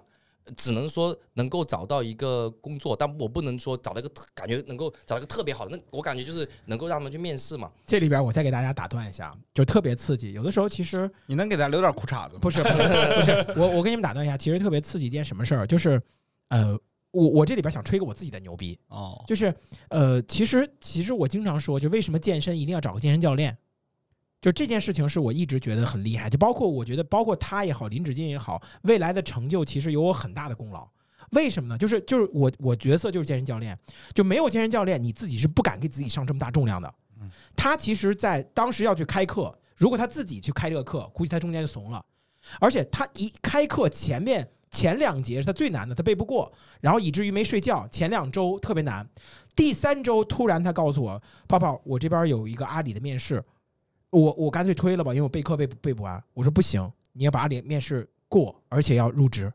只能说能够找到一个工作，但我不能说找到一个特感觉能够找到一个特别好的。那我感觉就是能够让他们去面试嘛。这里边我再给大家打断一下，就特别刺激。有的时候其实你能给他留点裤衩子吗？不是不是不是，我我给你们打断一下，其实特别刺激一件什么事儿，就是呃，我我这里边想吹个我自己的牛逼，哦，就是呃，其实其实我经常说，就为什么健身一定要找个健身教练，就这件事情是我一直觉得很厉害，就包括我觉得包括他也好，林志金也好，未来的成就其实有我很大的功劳。为什么呢？就是就是我我角色就是健身教练，就没有健身教练，你自己是不敢给自己上这么大重量的嗯。他其实，在当时要去开课，如果他自己去开这个课，估计他中间就怂了。而且他一开课前面前两节是他最难的，他背不过，然后以至于没睡觉，前两周特别难。第三周突然他告诉我，泡泡，我这边有一个阿里的面试，我我干脆推了吧，因为我备课备备不完。我说不行，你要把阿里面试过，而且要入职。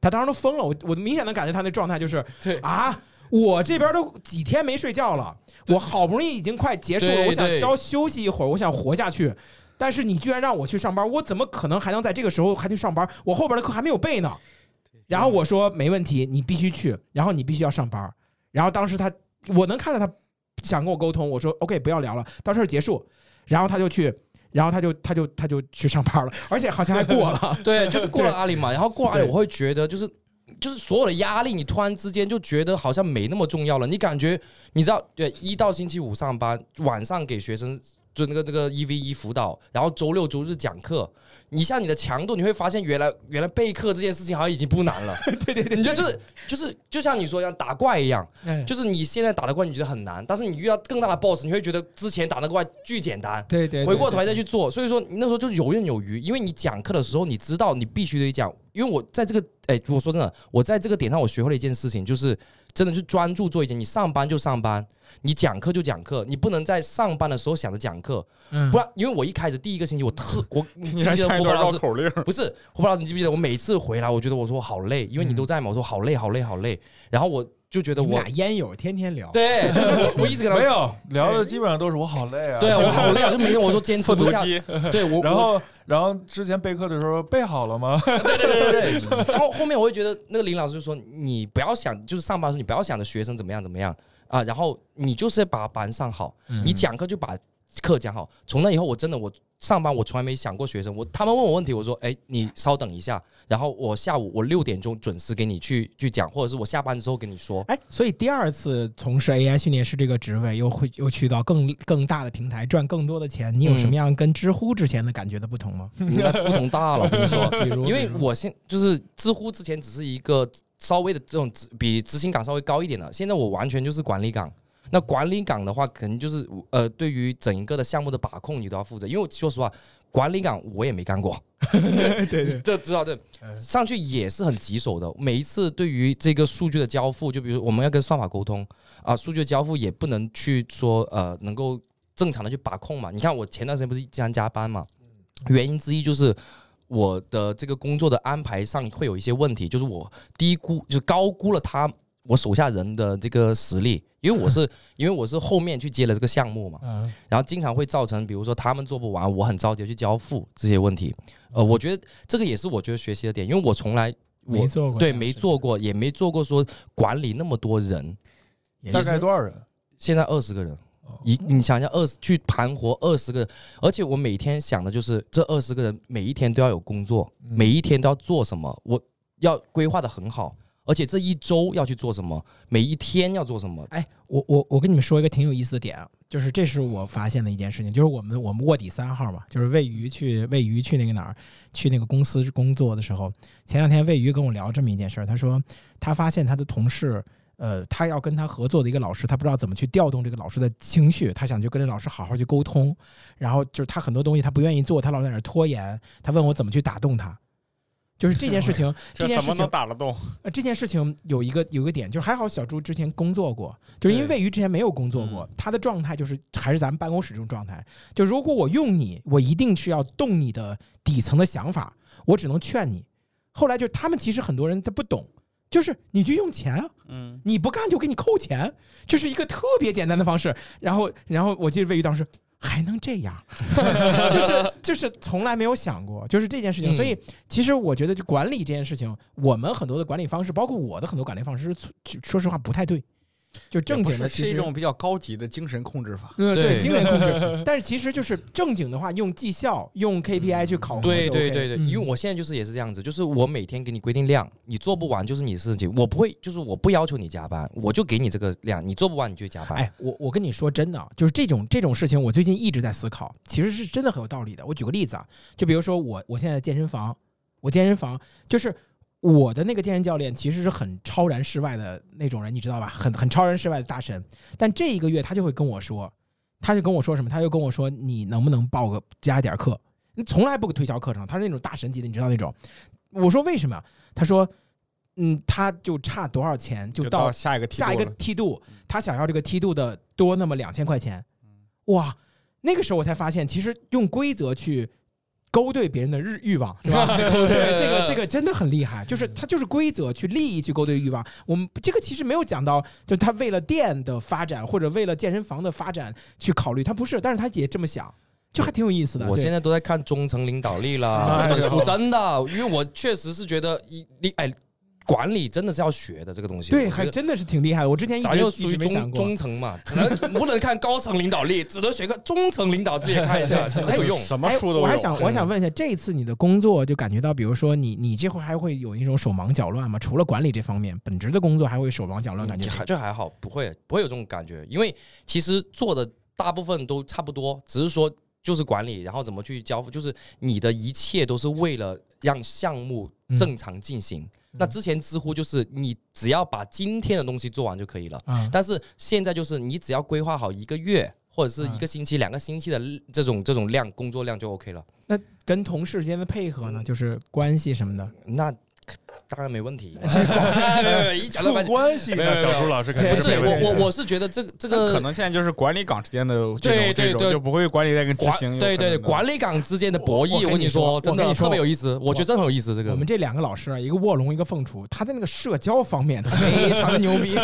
他当时都疯了，我我明显能感觉他那状态就是对啊，我这边都几天没睡觉了，我好不容易已经快结束了，我想对稍休息一会儿，我想活下去。但是你居然让我去上班，我怎么可能还能在这个时候还去上班？我后边的课还没有备呢。然后我说没问题，你必须去，然后你必须要上班。然后当时他，我能看到他想跟我沟通，我说 OK，不要聊了，到这儿结束。然后他就去，然后他就他就他就去上班了，而且好像还过了。对，就是过了阿里嘛，然后过了阿里，我会觉得就是就是所有的压力，你突然之间就觉得好像没那么重要了。你感觉你知道，对，一到星期五上班，晚上给学生。就那个那个一 v 一辅导，然后周六周日讲课，你像你的强度，你会发现原来原来备课这件事情好像已经不难了。对对对，你觉得就是就是就像你说一样打怪一样，哎就是你现在打的怪你觉得很难，但是你遇到更大的 boss，你会觉得之前打那个怪巨简单。对对，对回过头来再去做，所以说你那时候就游刃有余，因为你讲课的时候，你知道你必须得讲，因为我在这个，哎，我说真的，我在这个点上我学会了一件事情，就是真的去专注做一件，你上班就上班，你讲课就讲课，你不能在上班的时候想着讲课，嗯不然，因为我一开始第一个星期我特 我，你记你不记得还像一段霍宝老师？绕口令。不是霍宝老师，你记不记得我每次回来，我觉得我说我好累，因为你都在嘛，我说好累好累好累，然后我就觉得我俩烟友天天聊，对，就是我我一直跟他 没有 聊的基本上都是我好累啊。对我好累啊，就每天我说坚持不下，机，对我我然后然后之前备课的时候备好了吗？对对对对对。然后后面我会觉得那个林老师就说，你不要想，就是上班的时候你不要想着学生怎么样怎么样啊，然后你就是把班上好，你讲课就把课讲好。从那以后，我真的我上班我从来没想过学生，我他们问我问题，我说哎你稍等一下，然后我下午我六点钟准时给你去去讲，或者是我下班之后跟你说。哎，所以第二次从事 AI 训练师这个职位，又会又去到更更大的平台赚更多的钱，你有什么样跟知乎之前的感觉的不同吗？嗯不同大了，我跟你说，比如，因为我现就是知乎之前只是一个稍微的这种执比执行岗稍微高一点的，现在我完全就是管理岗。那管理岗的话，可能就是呃，对于整一个的项目的把控，你都要负责。因为说实话，管理岗我也没干过，对 对，这知道对，上去也是很棘手的。每一次对于这个数据的交付，就比如我们要跟算法沟通啊，数据交付也不能去说呃能够正常的去把控嘛。你看我前段时间不是经常加班嘛，原因之一就是。我的这个工作的安排上会有一些问题，就是我低估，就是高估了他我手下人的这个实力，因为我是 因为我是后面去接了这个项目嘛，嗯，然后经常会造成，比如说他们做不完，我很着急去交付这些问题。呃，我觉得这个也是我觉得学习的点，因为我从来我没做过，对没做，过，也没做过说管理那么多人，大概多少人？现在二十个人。哦一，你想想，二十去盘活二十个人，而且我每天想的就是这二十个人每一天都要有工作，嗯每一天都要做什么，我要规划的很好，而且这一周要去做什么，每一天要做什么。哎，我我我跟你们说一个挺有意思的点，就是这是我发现的一件事情，就是我们我们卧底三号嘛，就是魏鱼去魏鱼去那个哪儿去那个公司工作的时候，前两天魏鱼跟我聊这么一件事儿，他说他发现他的同事。呃，他要跟他合作的一个老师，他不知道怎么去调动这个老师的情绪，他想就跟这老师好好去沟通，然后就是他很多东西他不愿意做，他老在那拖延，他问我怎么去打动他，就是这件事情，这件事情这怎么能打得动？呃，这件事情有一个有一个点，就是还好小朱之前工作过，就是因为对魏鱼之前没有工作过，他的状态就是还是咱们办公室这种状态。就如果我用你，我一定是要动你的底层的想法，我只能劝你。后来就他们其实很多人他不懂，就是你就用钱啊，嗯，你不干就给你扣钱，这是一个特别简单的方式。然后，然后我记得魏宇当时还能这样，就是就是从来没有想过，就是这件事情。嗯所以其实我觉得，就管理这件事情，我们很多的管理方式，包括我的很多管理方式，是说实话不太对。就正经的，其实是一种比较高级的精神控制法。嗯对对精神控制，但是其实就是正经的话，用绩效、用 KPI 去考核 OK。对对对对，嗯因为我现在就是也是这样子，就是我每天给你规定量，你做不完就是你的事情，我不会，就是我不要求你加班，我就给你这个量，你做不完你就加班。哎，我我跟你说真的啊，就是这种这种事情，我最近一直在思考，其实是真的很有道理的。我举个例子啊，就比如说我我现在健身房，我健身房就是我的那个健身教练，其实是很超然世外的那种人，你知道吧？很很超然世外的大神。但这一个月他就会跟我说，他就跟我说什么？他就跟我说，你能不能报个加一点课？你从来不推销课程，他是那种大神级的，你知道那种。我说为什么？他说，嗯，他就差多少钱就到下一个下一个梯度，他想要这个梯度的多那么两千块钱，哇，那个时候我才发现，其实用规则去勾兑别人的日欲望，是吧？对，这个这个真的很厉害，就是他就是规则去利益去勾兑欲望。我们这个其实没有讲到，就他为了店的发展或者为了健身房的发展去考虑，他不是，但是他也这么想，就还挺有意思的。我现在都在看《中层领导力》啦，哎这本书真的，因为我确实是觉得一你哎，管理真的是要学的这个东西。对，还真的是挺厉害的。我之前一咱直一又属于中。中层嘛，只能不能看高层领导力，只能学个中层领导力看一下，很有用。什么哎书都有。我还想，我还想问一下，这一次你的工作就感觉到，比如说你你这会还会有一种手忙脚乱吗？除了管理这方面，本职的工作还会手忙脚乱，感觉还这 还好，不会不会有这种感觉，因为其实做的大部分都差不多，只是说就是管理，然后怎么去交付，就是你的一切都是为了让项目正常进行。那之前知乎就是你只要把今天的东西做完就可以了，啊，但是现在就是你只要规划好一个月或者是一个星期、两个星期的这种这种量工作量就 OK 了。那跟同事之间的配合呢，就是关系什么的。那当然没问题，没有没有一讲到 关系。关系？没有小朱老师肯这不是定是我我我是觉得这个这个可能现在就是管理岗之间的这对种这种，对对就不会管理在跟执行对对管理岗之间的博弈，我我跟你说，真的特别有意思，我觉得真很有意思。这个我们这两个老师啊，一个卧龙，一个凤雏，他在那个社交方面非常的牛逼，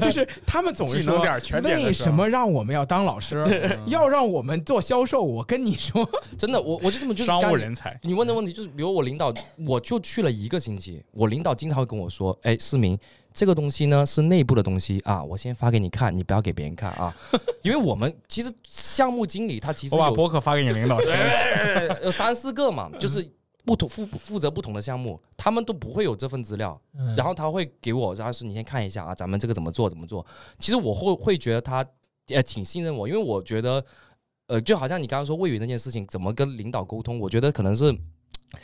就是他们总是说为什么让我们要当老师，要让我们做销售？我跟你说，真的，我我就这么就是商干务人才。你问的问题就是，比如我领导，我就去了一个星期，我领导经常会跟我说：“哎，思明，这个东西呢是内部的东西啊，我先发给你看，你不要给别人看啊。”因为我们其实项目经理他其实我把博客发给你领导 听。有三四个嘛，就是不同负负责不同的项目，他们都不会有这份资料，然后他会给我，然后说你先看一下啊，咱们这个怎么做怎么做。其实我会会觉得他呃挺信任我，因为我觉得呃就好像你刚刚说魏宇那件事情，怎么跟领导沟通，我觉得可能是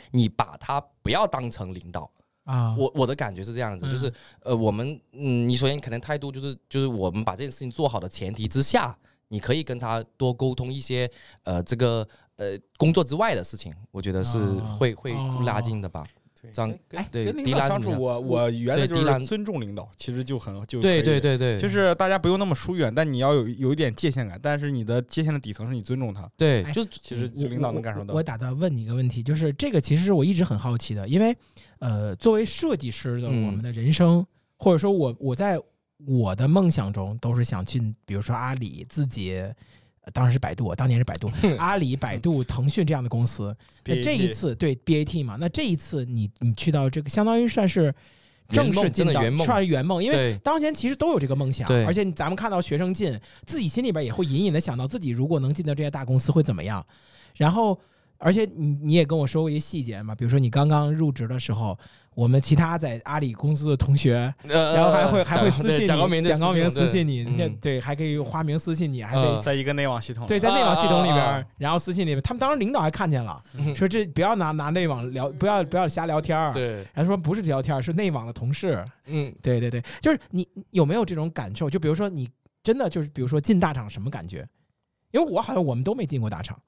你把他不要当成领导。啊，我我的感觉是这样子，嗯。就是呃，我们嗯，你首先可能态度就是就是我们把这件事情做好的前提之下，你可以跟他多沟通一些呃这个呃工作之外的事情，我觉得是啊。会会哦。拉近的吧。张哎对跟领导相处，我我原来就是尊重领导，其实就很就对对对对，就是大家不用那么疏远，但你要有有一点界限感，但是你的界限的底层是你尊重他，对，哎就其实就领导能感受到。我打断问你一个问题，就是这个其实是我一直很好奇的，因为呃，作为设计师的嗯我们的人生，或者说我我在我的梦想中都是想进，比如说阿里、字节。呃当然是百度，当年是百度、阿里、百度、腾讯这样的公司。那这一次对 BAT 嘛，那这一次你你去到这个，相当于算是正式进到真的圆梦算是圆梦，因为当前其实都有这个梦想，而且咱们看到学生进，自己心里边也会隐隐的想到自己如果能进到这些大公司会怎么样。然后，而且你你也跟我说过一些细节嘛，比如说你刚刚入职的时候，我们其他在阿里公司的同学，呃然后还会还会私信你，对蒋高明就蒋高明私私信你，嗯。对对，还可以花名私信你，还可以呃在一个内网系统，对，在内网系统里边啊啊儿，然后私信里边，他们当时领导还看见了，嗯。说这不要拿拿内网聊，不要不要瞎聊天儿。对，然后说不是聊天儿，是内网的同事。嗯，对对对，就是你你有没有这种感受？就比如说你真的就是，比如说进大厂什么感觉？因为我好像我们都没进过大厂，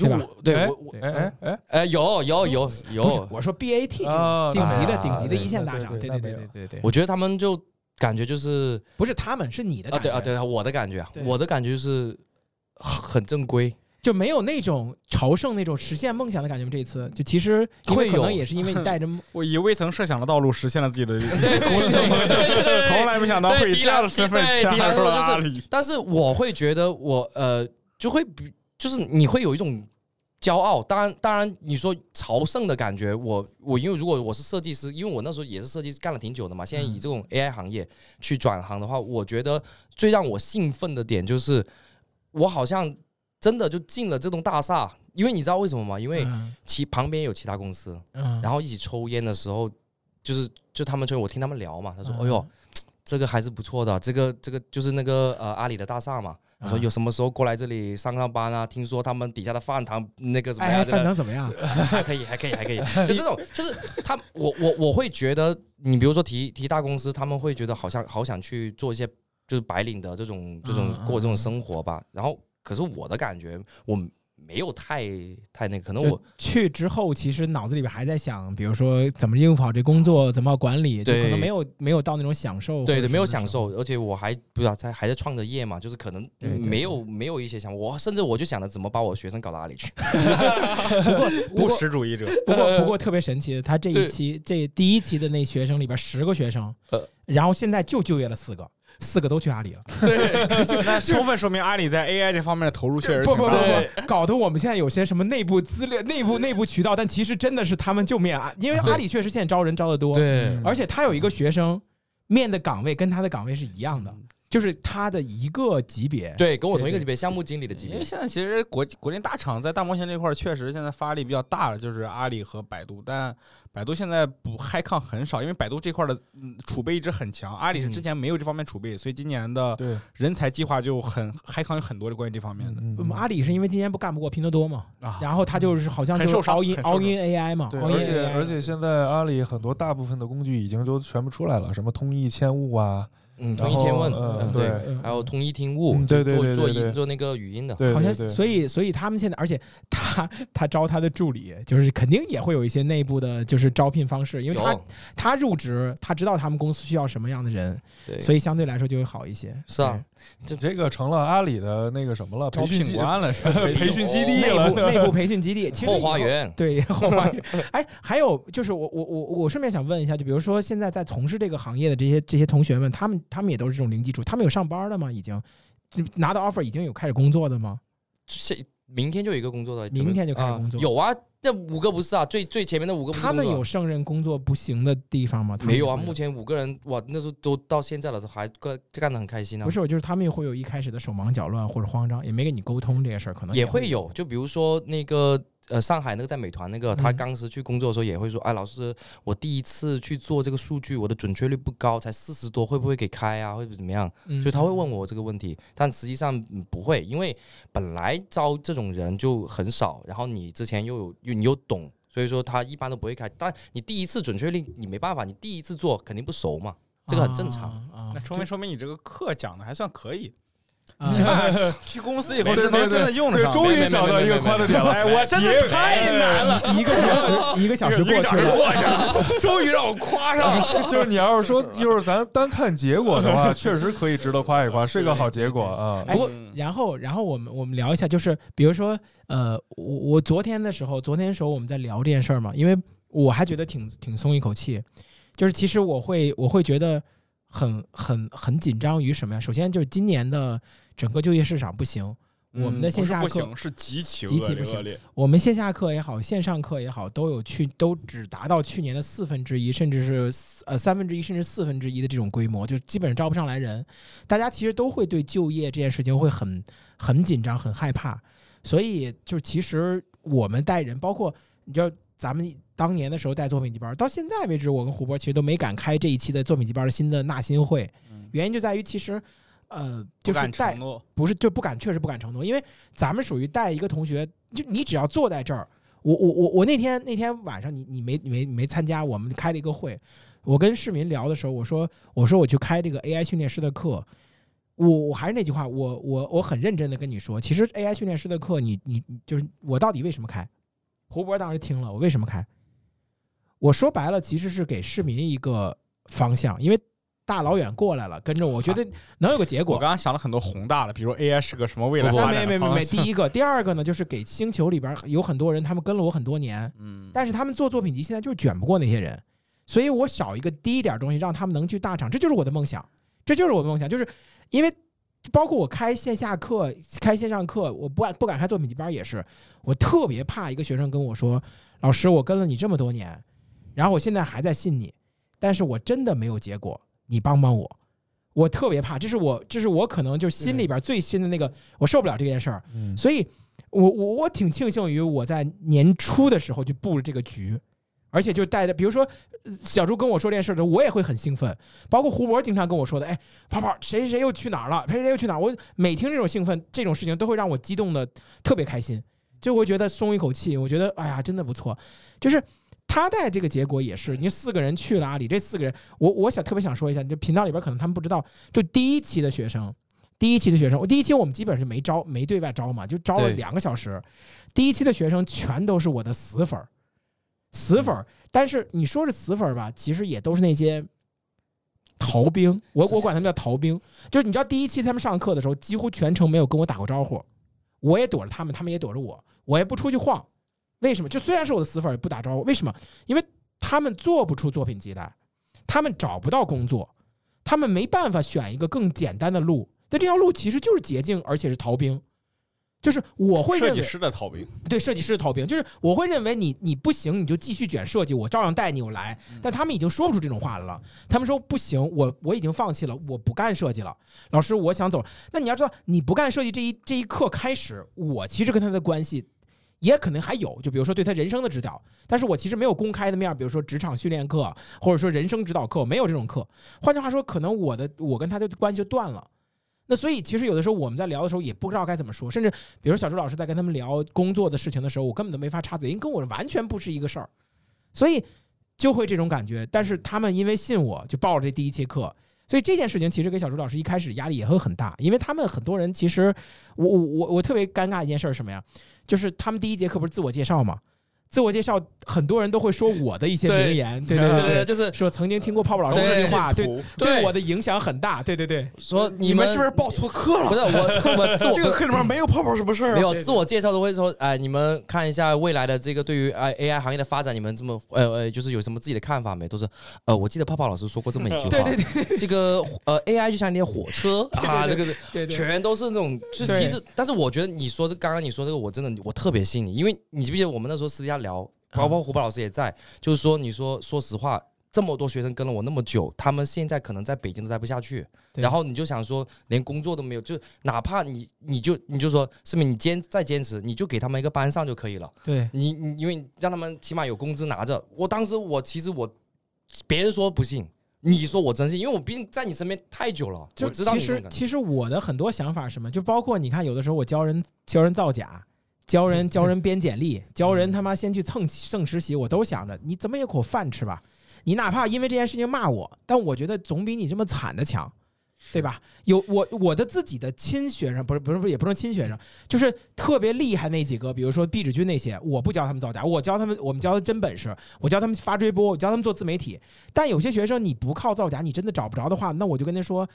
对吧？哎对我我哎哎哎，呃有有有有，我说 BAT 这啊种顶级的啊顶级的一线大厂，对对对对对对。我觉得他们就感觉就是不是他们是你的啊感觉，对啊对啊，我的感觉啊，我的感觉就是很正规，就没有那种朝圣那种实现梦想的感觉吗？这一次就其实会有。可能也是因为你带着 我以未曾设想的道路实现了自己的对想，对对对 从来没想到会以这样的身份加入了就是阿里。但是我会觉得我呃就会比就是你会有一种骄傲，当然当然你说朝圣的感觉，我我因为如果我是设计师，因为我那时候也是设计师干了挺久的嘛，现在以这种 AI 行业去转行的话，我觉得最让我兴奋的点就是我好像真的就进了这栋大厦，因为你知道为什么吗？因为嗯其旁边有其他公司，嗯，然后一起抽烟的时候，就是就他们就我听他们聊嘛，他说：“嗯哎呦，这个还是不错的，这个这个就是那个呃阿里的大厦嘛。”我说啊有什么时候过来这里上上班啊？听说他们底下的饭堂那个怎么哎，样？饭堂怎么样？还 可以，还可以，还可以。就这种，就是他，我我我会觉得，你比如说提提大公司，他们会觉得好像好想去做一些就是白领的这种这种过这种生活吧。然后，可是我的感觉，我没有太太那个，可能我去之后，其实脑子里边还在想，比如说怎么应付好这工作，怎么管理，就可能没有没有到那种享受。对对，没有享受，而且我还不知道在还在创着业嘛，就是可能对对没有没有一些想法，我甚至我就想着怎么把我学生搞到哪里去。不过 不务过实主义者，不过不过特别神奇的，他这一期 这第一期的那学生里边十个学生呃，然后现在就就业了四个，四个都去阿里了。对 那充分说明阿里在 AI 这方面的投入确实不不不不，搞得我们现在有些什么内部资料、内部内部渠道，但其实真的是他们就面阿，因为阿里确实现在招人招的多，对。而且他有一个学生面的岗位跟他的岗位是一样嗯的，就是他的一个级别。对，跟我同一个级别，项目经理的级别。因为现在其实国国内大厂在大模型这块儿确实现在发力比较大了，就是阿里和百度，但百度现在不嗨抗很少，因为百度这块儿的嗯储备一直很强，阿里是之前没有这方面储备，所以今年的，人才计划就很嗨抗有很多的关于这方面的。嗯我们阿里是因为今年不干不过拼多多嘛，啊。然后他就是好像就是 all in all in AI 嘛而且 AI 而且现在阿里很多大部分的工具已经都全部出来了，什么通义千物啊，嗯，然后通义千问，呃嗯，对还有通义听悟对，对对做做音做那个语音的。对，好像所以所以他们现在，而且他他招他的助理，就是肯定也会有一些内部的，就是招聘方式，因为他他入职，他知道他们公司需要什么样的人，对，所以相对来说就会好一些。是啊 这这个成了阿里的那个什么了，招培训基聘官了，是培训基，地了内部 内部培训基地，后花园。对后花园。哎，还有就是我我我我顺便想问一下，就比如说现在在从事这个行业的这些这些同学们，他们他们也都是这种零基础，他们有上班的吗？已经拿到 offer 已经有开始工作的吗？现明天就有一个工作的，明天就开始啊工作有啊，那五个不是啊，最最前面的五个不是他们有胜任工作不行的地方吗？他没有啊？目前五个人，哇，那时候都到现在了，还干干得很开心啊。不是，就是他们会有一开始的手忙脚乱或者慌张，也没跟你沟通这些事儿，可能会也会有，就比如说那个呃，上海那个在美团那个，他嗯当时去工作的时候也会说，哎，老师，我第一次去做这个数据，我的准确率不高，才四十多，会不会给开啊？会不会怎么样？嗯所以他会问我这个问题，但实际上嗯不会，因为本来招这种人就很少，然后你之前又有又你又懂，所以说他一般都不会开。但你第一次准确率你没办法，你第一次做肯定不熟嘛，这个很正常。啊啊那说明说明你这个课讲的还算可以。啊 去公司以后是能真的用得对，上。终于找到一个宽的点了。哎，我真的太难了，一个小时，一个小时过去了。终于让我夸上了。就是你要是说，就是咱单看结果的话，确实可以值得夸一夸，是个好结果啊。哎不过然后，然后我们我们聊一下，就是比如说，呃，我我昨天的时候，昨天的时候我们在聊这件事儿嘛，因为我还觉得挺挺松一口气，就是其实我会我会觉得很很很紧张于什么呀？首先就是今年的整个就业市场不行，我们的线下课不是不行，是极其极其不行。我们线下课也好，线上课也好，都有去都只达到去年的四分之一，甚至是呃三分之一，甚至四分之一的这种规模，就基本上招不上来人。大家其实都会对就业这件事情会很很紧张、很害怕。所以就其实我们带人，包括你知道咱们当年的时候带作品集班，到现在为止，我跟胡波其实都没敢开这一期的作品集班的新的纳新会，原因就在于其实。呃，就是带不是就不敢，确实不敢承诺，因为咱们属于带一个同学，就你只要坐在这儿，我我我我那天那天晚上你你没你没你没参加，我们开了一个会，我跟市民聊的时候，我说我说我去开这个 AI 训练师的课，我我还是那句话，我我我很认真的跟你说，其实 AI 训练师的课，你你你就是我到底为什么开？胡博当时听了，我为什么开？我说白了，其实是给市民一个方向，因为大老远过来了，跟着我觉得能有个结果。我刚刚想了很多宏大的，比如 AI 是个什么未来不不发展没没没没，第一个，第二个呢，就是给星球里边有很多人，他们跟了我很多年，嗯，但是他们做作品集现在就是卷不过那些人，所以我少一个低一点东西，让他们能去大厂，这就是我的梦想，这就是我的梦想，就是因为包括我开线下课、开线上课，我不敢不敢开作品集班也是，我特别怕一个学生跟我说，老师，我跟了你这么多年，然后我现在还在信你，但是我真的没有结果，你帮帮我。我特别怕，这是我，这是我可能就心里边最新的那个，我受不了这件事儿，嗯所以我我我挺庆幸于我在年初的时候就布了这个局，而且就带着，比如说呃小朱跟我说这件事的时候，我也会很兴奋。包括胡博经常跟我说的，哎，泡泡谁谁谁又去哪儿了，谁谁谁又去哪儿，我每听这种兴奋这种事情，都会让我激动的特别开心，就会觉得松一口气。我觉得哎呀，真的不错，就是。他带这个结果也是，你四个人去了阿里，这四个人，我我想特别想说一下，就频道里边可能他们不知道，就第一期的学生，第一期的学生，我第一期我们基本是没招，没对外招嘛，就招了两个小时。第一期的学生全都是我的死粉儿，死粉儿。但是你说是死粉儿吧，其实也都是那些逃兵，我我管他们叫逃兵。就是你知道，第一期他们上课的时候，几乎全程没有跟我打过招呼，我也躲着他们，他们也躲着我，我也不出去晃。为什么？就虽然是我的死粉儿，也不打招呼。为什么？因为他们做不出作品集来，他们找不到工作，他们没办法选一个更简单的路。但这条路其实就是捷径，而且是逃兵。就是我会设计认为，师的逃兵，对设计师的逃兵，就是我会认为你你不行，你就继续卷设计，我照样带你我来。但他们已经说不出这种话来了，他们说不行，我我已经放弃了，我不干设计了。老师，我想走。那你要知道，你不干设计这一这一刻开始，我其实跟他的关系也可能还有，就比如说对他人生的指导，但是我其实没有公开的面儿，比如说职场训练课，或者说人生指导课，我没有这种课。换句话说，可能我的我跟他的关系就断了。那所以其实有的时候我们在聊的时候也不知道该怎么说，甚至比如小朱老师在跟他们聊工作的事情的时候，我根本都没法插嘴，因为跟我完全不是一个事儿，所以就会这种感觉。但是他们因为信我，就报了这第一节课，所以这件事情其实给小朱老师一开始压力也会很大，因为他们很多人其实我我我我特别尴尬一件事儿是什么呀？就是他们第一节课不是自我介绍吗？自我介绍很多人都会说我的一些名言，对对对对对，就是说曾经听过泡泡老师这句话，对图对我的影响很大，对对对。说你们们是不是报错课了？不？是我我 自我这个课里面没有泡泡什么事儿啊？对对。没有自我介绍都会说，哎，你们看一下未来的这个对于哎 AI 行业的发展，你们这么呃呃，就是有什么自己的看法没？都是呃，我记得泡泡老师说过这么一句话，对对对。这个呃 AI 就像一列火车 啊，这个对对，全都是那种，就是其实，但是我觉得你说这刚刚你说这个，我真的我特别信你，因为你记不记得我们那时候私底下聊，包括胡巴老师也在，就是说你说说实话。这么多学生跟了我那么久，他们现在可能在北京都待不下去，然后你就想说连工作都没有，就哪怕你你就你就说是不是你坚再坚持，你就给他们一个班上就可以了。对你你因为让他们起码有工资拿着。我当时我其实我别人说不信，你说我真信，因为我毕竟在你身边太久了，就我知道其。实其实我的很多想法是什么，就包括你看，有的时候我教人教人造假，教人 教人编简历，教人他妈先去蹭蹭实习，我都想着你怎么也口饭吃吧。你哪怕因为这件事情骂我，但我觉得总比你这么惨的强。对吧？有我我的自己的亲学生，不是不是不是，也不是亲学生，就是特别厉害那几个，比如说毕志军那些，我不教他们造假，我教他们，我们教他真本事，我教他们发追播，我教他们做自媒体。但有些学生你不靠造假，你真的找不着的话，那我就跟他说，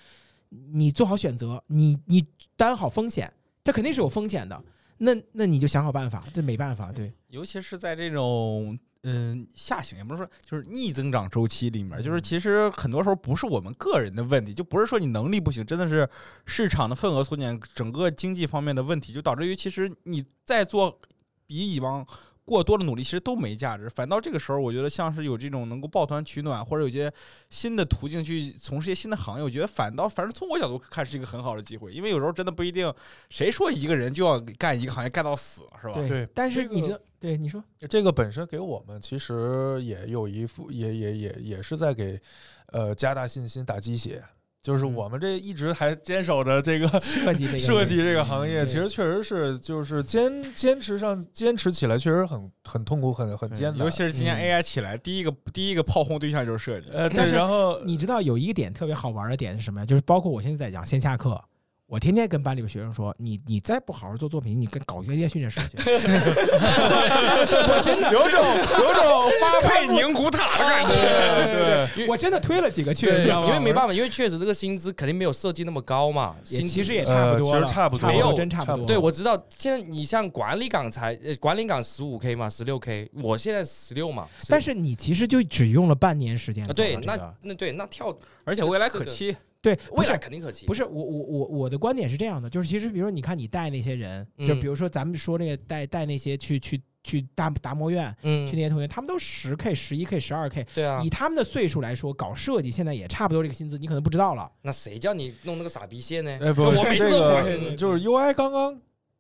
你做好选择，你你担好风险，这肯定是有风险的。那那你就想好办法，这没办法，对，尤其是在这种嗯下行，也不是说就是逆增长周期里面，就是其实很多时候不是我们个人的问题，就不是说你能力不行，真的是市场的份额缩减，整个经济方面的问题，就导致于其实你在做比以往。过多的努力其实都没价值，反倒这个时候，我觉得像是有这种能够抱团取暖，或者有些新的途径去从事一些新的行业，我觉得反倒反正从我角度看是一个很好的机会，因为有时候真的不一定，谁说一个人就要干一个行业干到死，是吧？对但是这个你知道，对你说，这个本身给我们其实也有一副，也也也也是在给呃加大信心、打鸡血。就是嗯我们这一直还坚守着这个设计这个 设计这个行业，其实确实是就是坚坚持上坚持起来确实很很痛苦，很很艰难。尤其是今年嗯 AI 起来，第一个第一个炮轰对象就是设计。呃，对，但是然后你知道有一个点特别好玩的点是什么呀？就是包括我现在在讲线下课，我天天跟班里边学生说，你你再不好好做作品，你跟搞一个业训练事情。我真的有种有种 发配宁古塔的感觉，对我真的推了几个去，对，你知道吗？因为没办法，因为确实这个薪资肯定没有设计那么高嘛，薪资其实也差不多其实差不多没有真差不多。对，我知道。现在你像管理岗才，呃，管理岗十五 k 嘛，十六 k，我现在十六嘛。但是你其实就只用了半年时间对，那那对，那跳而且未来可期。对，不未来肯定可期。不是我我我我的观点是这样的，就是其实比如说你看你带那些人，就嗯比如说咱们说那个带带那些去去去达达摩院嗯去那，些同学，他们都十 k、十一 k、十二 k，对啊以，他们的岁数来说，搞设计现在也差不多这个薪资，你可能不知道了。那谁叫你弄那个傻逼线呢？哎不，就我每次这都个对对对就是 UI 刚刚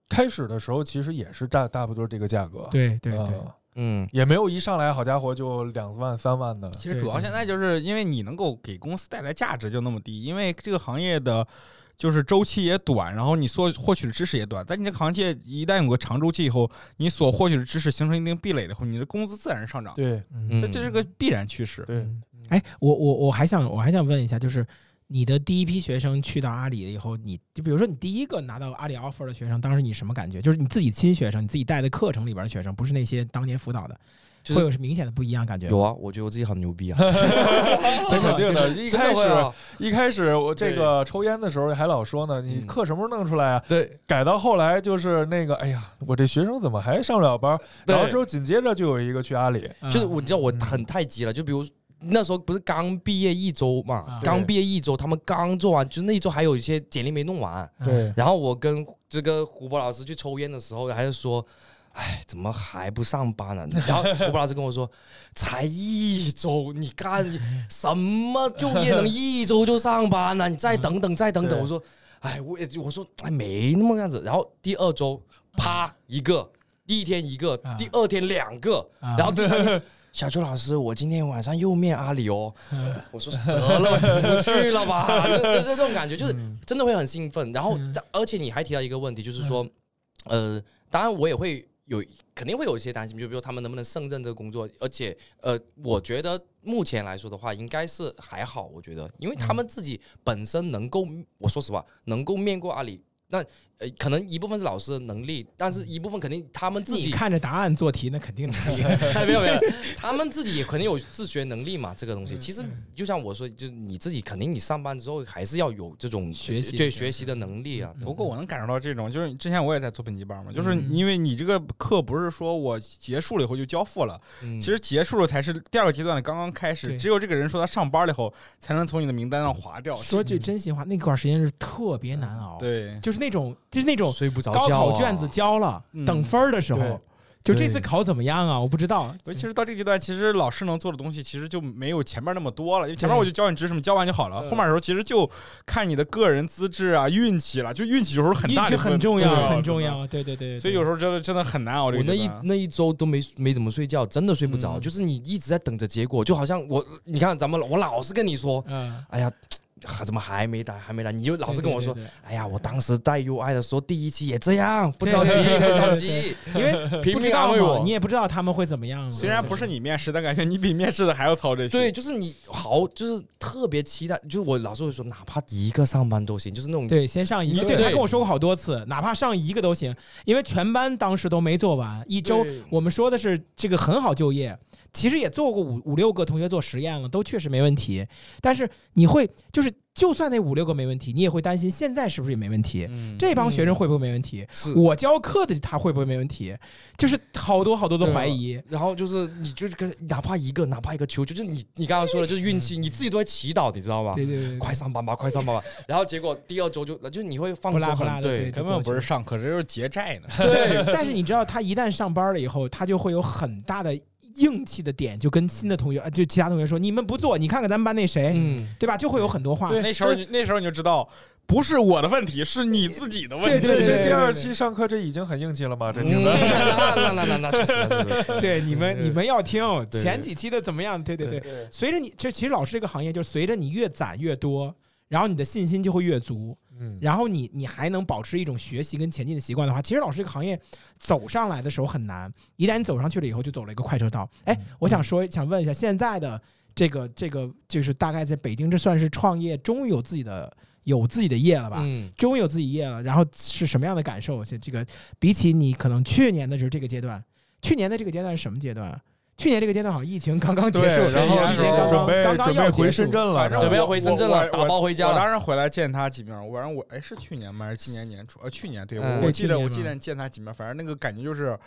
开始的时候，其实也是差差不多这个价格。对对呃嗯，也没有一上来好家伙就两万三万的。其实主要现在就是因为你能够给公司带来价值就那么低，因为这个行业的。就是周期也短，然后你所获取的知识也短。但你这个行业一旦有个长周期以后，你所获取的知识形成一定壁垒以后，你的工资自然上涨。对嗯这这是个必然趋势。对，哎，我我我还想我还想问一下，就是你的第一批学生去到阿里了以后，你就比如说你第一个拿到阿里 offer 的学生，当时你什么感觉？就是你自己亲学生，你自己带的课程里边的学生，不是那些当年辅导的，就是会有是明显的不一样感觉？有啊，我觉得我自己很牛逼啊，这 肯定的。一开始啊，一开始我这个抽烟的时候还老说呢，你嗯课什么时候弄出来啊？对改到后来就是那个，哎呀，我这学生怎么还上不了班？然后之后紧接着就有一个去阿里，嗯就是我你知道我嗯很太急了，就比如那时候不是刚毕业一周嘛啊，刚毕业一周，他们刚做完，就是那一周还有一些简历没弄完，对，然后我跟这个胡博老师去抽烟的时候，还是说。哎，怎么还不上班呢？然后 胡博老师跟我说，才一周，你干什么就业能一周就上班呢？你再等等，再等等。我说，哎，我也我说，哎，没那么样子。然后第二周，啪一个，第一天一个啊，第二天两个，啊然后第三天。小邱老师，我今天晚上又面阿里哦。嗯我说得了，不去了吧，就就这种感觉，就是嗯真的会很兴奋。然后嗯，而且你还提到一个问题，就是说，呃，当然我也会有，肯定会有一些担心，就比如他们能不能胜任这个工作。而且，呃，我觉得目前来说的话，应该是还好。我觉得，因为他们自己本身能够，我说实话，能够面过阿里，那呃，可能一部分是老师的能力，但是一部分肯定他们自己看着答案做题，那肯定能力。没有没有，他们自己也肯定有自学能力嘛，这个东西。其实就像我说，就是你自己肯定你上班之后还是要有这种学习对学习的能力啊。不过我能感受到这种，就是之前我也在做本级班嘛，就是嗯因为你这个课不是说我结束了以后就交付了，嗯其实结束了才是第二个阶段的刚刚开始，只有这个人说他上班了以后，才能从你的名单上划掉。说句真心话，那段时间是特别难熬，，对，就是那种就是那种睡不着高考卷子交了，嗯等分儿的时候对，就这次考怎么样啊？我不知道。其实到这个阶段，其实老师能做的东西其实就没有前面那么多了，因为前面我就教你知识你，教完就好了。嗯后面的时候其实就看你的个人资质啊、运气了，就运气有时候很运气很重要，很重。要。对对对，对所以有时候真的真的很难熬我那一。那一周都没没怎么睡觉，真的睡不着，嗯就是你一直在等着结果，就好像我你看咱们我老是跟你说，嗯，哎呀。怎么还没来，还没来？你就老是跟我说对，对哎呀，我当时带 UI 的时候，第一期也这样，不着急，不着急，因为 拼命不知道安慰我嘛你。也不知道他们会怎么样嘛。虽然不是你面试，但感觉你比面试的还要操这些。对，就是你好，就是特别期待，就是我老是会说，哪怕一个上班都行，就是那种对，先上一个，对对他跟我说过好多次，哪怕上一个都行，因为全班当时都没做完，一周我们说的是这个很好就业，其实也做过五五六个同学做实验了，都确实没问题，但是你会就是就算那五六个没问题，你也会担心现在是不是也没问题，嗯，这帮学生会不会没问题，是我教课的他会不会没问题，就是好多好多的怀疑。然后就是你就是跟哪怕一个哪怕一个球，就是你你刚刚说的就是运气，你自己都在祈祷，你知道吗？对对对，快上班吧，快上班吧。然后结果第二周就就是你会放松很对的对根本不是上课，这就是结债呢。对，但是你知道，他一旦上班了以后，他就会有很大的硬气的点，就跟新的同学啊，就其他同学说：“你们不做，你看看咱们班那谁，嗯，对吧？”就会有很多话。那时候你那时候你就知道，不是我的问题，是你自己的问题。对对对这第二期上课这已经很硬气了吗？这听嗯。那那那那那确实对你们你们要听前几期的怎么样？对对对，随着你这其实老师这个行业，就是随着你越攒越多，然后你的信心就会越足，嗯，然后你你还能保持一种学习跟前进的习惯的话，其实老师这个行业走上来的时候很难，一旦你走上去了以后，就走了一个快车道。哎，我想说，想问一下，现在的这个这个就是大概在北京，这算是创业，终于有自己的有自己的业了吧？嗯，终于有自己业了，然后是什么样的感受？这这个比起你可能去年的时候这个阶段，去年的这个阶段是什么阶段啊？去年这个阶段好像疫情刚刚结束，，然后疫情刚刚准备刚刚准备回深圳了，准备要回深圳了打包回家了我当时回来见他几面，我反正我哎是去年吗？还是今年年初？呃，去年对，嗯我我记得我记得见他几面，反正那个感觉就是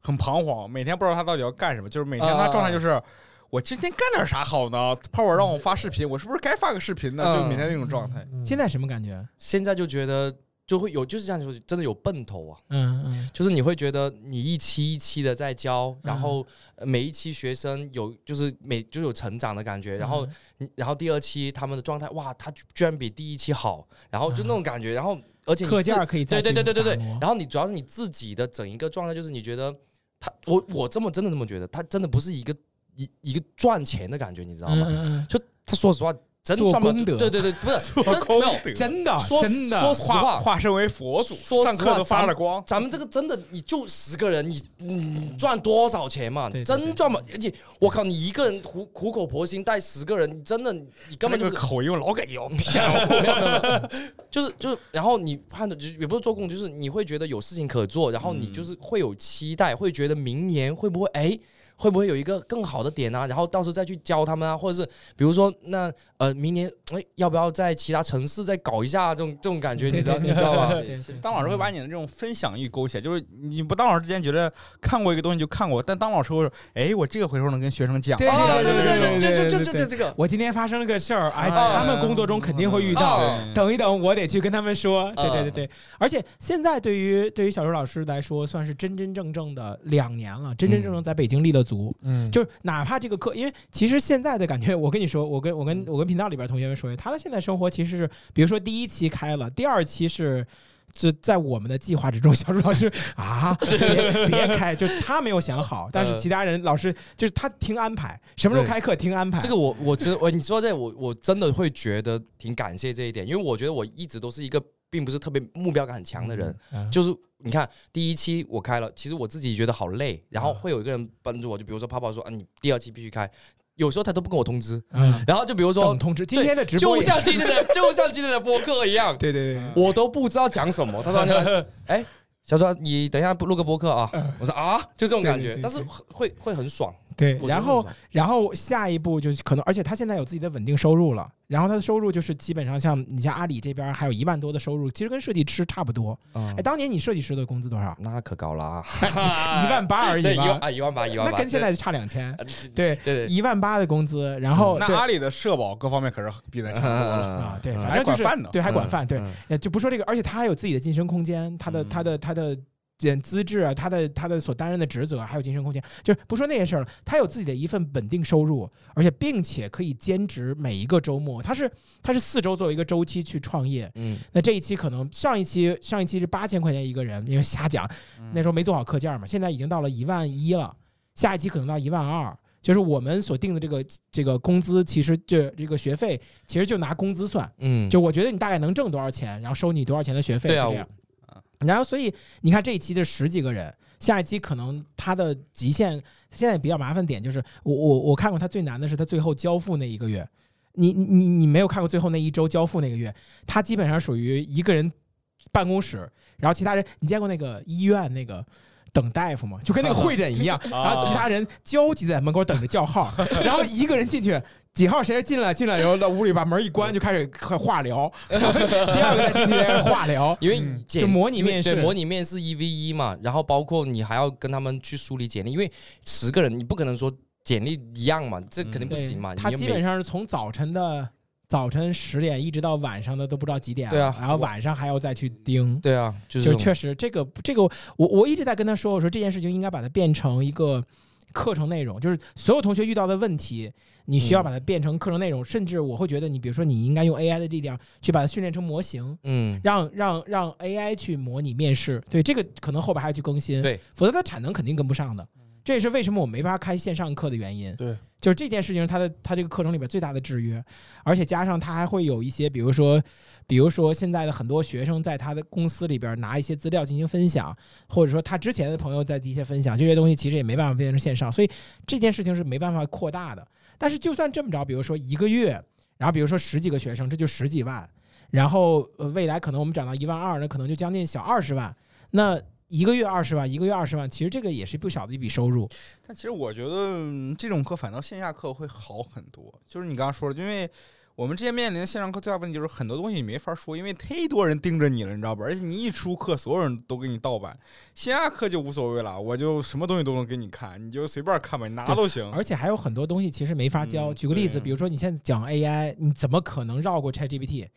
很彷徨，每天不知道他到底要干什么，就是每天啊他状态就是。我今天干点啥好呢？泡泡让我发视频，我是不是该发个视频呢？嗯就每天那种状态。嗯现在什么感觉？现在就觉得就会有就是这样，就是真的有奔头啊。嗯嗯。就是你会觉得你一期一期的在教，然后呃每一期学生有就是每就有成长的感觉，然后你然后第二期他们的状态哇，他居然比第一期好，然后就那种感觉，然后而且课自件可以再对对对对对然后你主要是你自己的整一个状态，就是你觉得他我我这么真的这么觉得，他真的不是一个一一个赚钱的感觉，你知道吗？嗯嗯他说实话，真做赚不了功德对对对，不是真功没有德嗯真的说真的说实话，化身为佛祖，说上课都发了光。咱们这个真的，你就十个人，你你赚多少钱嘛？对对真赚嘛？而且我靠，你一个人苦苦口婆心带十个人，你真的你根本就那个口音，我老感觉要骗我。没有没有，就是就是，然后你判的就是也不是做工，就是你会觉得有事情可做，然后你就是会有期待，会觉得明年会不会哎。会不会有一个更好的点啊？然后到时候再去教他们啊，或者是比如说那呃，明年哎，要不要在其他城市再搞一下这种这种感觉？你知道你知道吧？当老师会把你的这种分享欲勾起来，就是你不当老师之前觉得看过一个东西就看过，但当老师会说，哎，我这个回头能跟学生讲。对哦，对对对对对对对这个，我今天发生了个事儿，哎，啊他们工作中肯定会遇到。哦等一等，我得去跟他们说。对对对嗯对，而且现在对于对于小周老师来说，算是真真正正的两年了，真真正正在北京立了足。嗯，就是哪怕这个课，因为其实现在的感觉，我跟你说，我跟我跟我跟频道里边同学们说，他的现在生活其实是，比如说第一期开了，第二期是。就在我们的计划之中，小朱老师啊，别别开，就是他没有想好，但是其他人老师就是他听安排，什么时候开课听安排。这个我我真我你说这我我真的会觉得挺感谢这一点，因为我觉得我一直都是一个并不是特别目标感很强的人，嗯就是你看第一期我开了，其实我自己觉得好累，然嗯后会有一个人帮助我，就比如说泡泡说啊，你第二期必须开，有时候他都不跟我通知，嗯，然后就比如说等通知，今天的直播就像今天的就像今天的播客一样，对对对，我都不知道讲什么，他突然间来，哎。小川，你等一下录个播客啊！我说啊，就这种感觉，但是会会很爽。对然后然后下一步就是可能，而且他现在有自己的稳定收入了，然后他的收入就是基本上像你像阿里这边还有一万多的收入，其实跟设计师差不多。嗯哎，当年你设计师的工资多少？那可高了啊！一万八而，已吧，一万啊，一万八，一万八，那跟现在差两千。对对，对对，一万八的工资，然后对那阿里的社保各方面可是比咱强多了。啊，对，嗯反正就是还管饭呢对，还管饭，对，就不说这个，而且他还有自己的晋升空间，他的嗯他的他的。简资质啊，他的他的所担任的职责还有晋升空间，就是不说那些事儿了，他有自己的一份稳定收入，而且并且可以兼职每一个周末，他是他是四周作为一个周期去创业。嗯，那这一期可能上一期上一期是八千块钱一个人，因为瞎讲，那时候没做好课件嘛，现在已经到了一万一了，下一期可能到一万二。就是我们所定的这个这个工资，其实就这个学费，其实就拿工资算。嗯，就我觉得你大概能挣多少钱，然后收你多少钱的学费，对。然后所以你看这一期的十几个人，下一期可能他的极限现在比较麻烦点就是，我我我看过他最难的是他最后交付那一个月，你你你你没有看过最后那一周交付那个月，他基本上属于一个人办公室，然后其他人你见过那个医院那个。等大夫嘛，就跟那个会诊一样，然后其他人焦急在门口等着叫号，然后一个人进去，几号谁进来进来，以后到屋里把门一关就开始化疗，第二个在进去开始化疗，因为就模拟面试，模拟面试一 v 一嘛，然后包括你还要跟他们去梳理简历，因为十个人你不可能说简历一样嘛，这肯定不行嘛。他基本上是从早晨的早晨十点一直到晚上的都不知道几点了，对啊然后晚上还要再去盯。对啊，就是就确实，这个这个，我我一直在跟他说，我说这件事情应该把它变成一个课程内容，就是所有同学遇到的问题，你需要嗯把它变成课程内容，甚至我会觉得，你比如说，你应该用 AI 的力量去把它训练成模型，嗯，让让让 AI 去模拟面试。对这个可能后边还要去更新，对，否则它产能肯定跟不上的。这也是为什么我没法开线上课的原因。对，就是这件事情是它的他这个课程里边最大的制约，而且加上他还会有一些，比如说，比如说现在的很多学生在他的公司里边拿一些资料进行分享，或者说他之前的朋友在一些分享，这些东西其实也没办法变成线上，所以这件事情是没办法扩大的。但是就算这么着，比如说一个月，然后比如说十几个学生，这就十几万，然后呃未来可能我们涨到一万二，那可能就将近小二十万，那。一个月二十万，一个月二十万，其实这个也是不小的一笔收入。但其实我觉得嗯这种课反倒线下课会好很多。就是你刚刚说的，因为我们之前面临的线上课最大问题就是很多东西你没法说，因为忒多人盯着你了，你知道吧？而且你一出课，所有人都给你盗版。线下课就无所谓了，我就什么东西都能给你看，你就随便看吧，你拿都行。而且还有很多东西其实没法教。嗯举个例子，比如说你现在讲 AI，你怎么可能绕过 ChatGPT？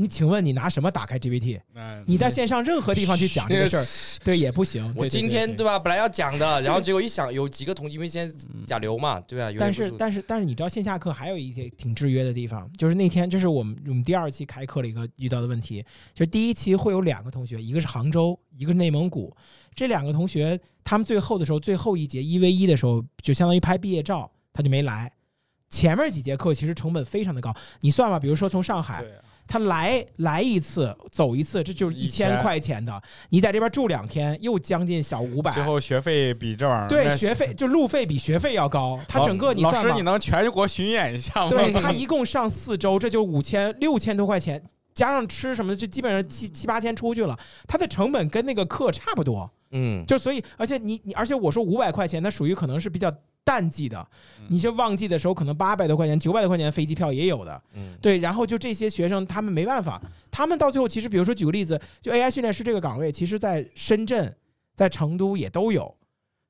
你请问你拿什么打开 GPT？嗯，你在线上任何地方去讲这个事儿，对也不行。我今天对对吧，本来要讲的，然后结果一想，有几个同因为现在甲流嘛，对啊，有但是但是但是你知道线下课还有一些挺制约的地方，就是那天这是我们我们第二期开课的一个遇到的问题，就是第一期会有两个同学，一个是杭州，一个是内蒙古，这两个同学他们最后的时候最后一节一 v 一的时候，就相当于拍毕业照，他就没来。前面几节课其实成本非常的高，你算吧，比如说从上海，他来来一次走一次，这就是一一千。千块钱的，你在这边住两天又将近小五百。最，后学费比这玩意儿对学费就路费比学费要高，他整个你算吧老师你能全国巡演一下吗？对他一共上四周，这就五千六千多块钱，加上吃什么的，就基本上七七八千出去了。他的成本跟那个课差不多，嗯，就所以，而且你你，而且我说五百块钱，它属于可能是比较淡季的，你像旺季的时候，可能八百多块钱、九百多块钱飞机票也有的。嗯对，然后就这些学生，他们没办法，他们到最后其实，比如说举个例子，就 AI 训练师这个岗位，其实在深圳、在成都也都有，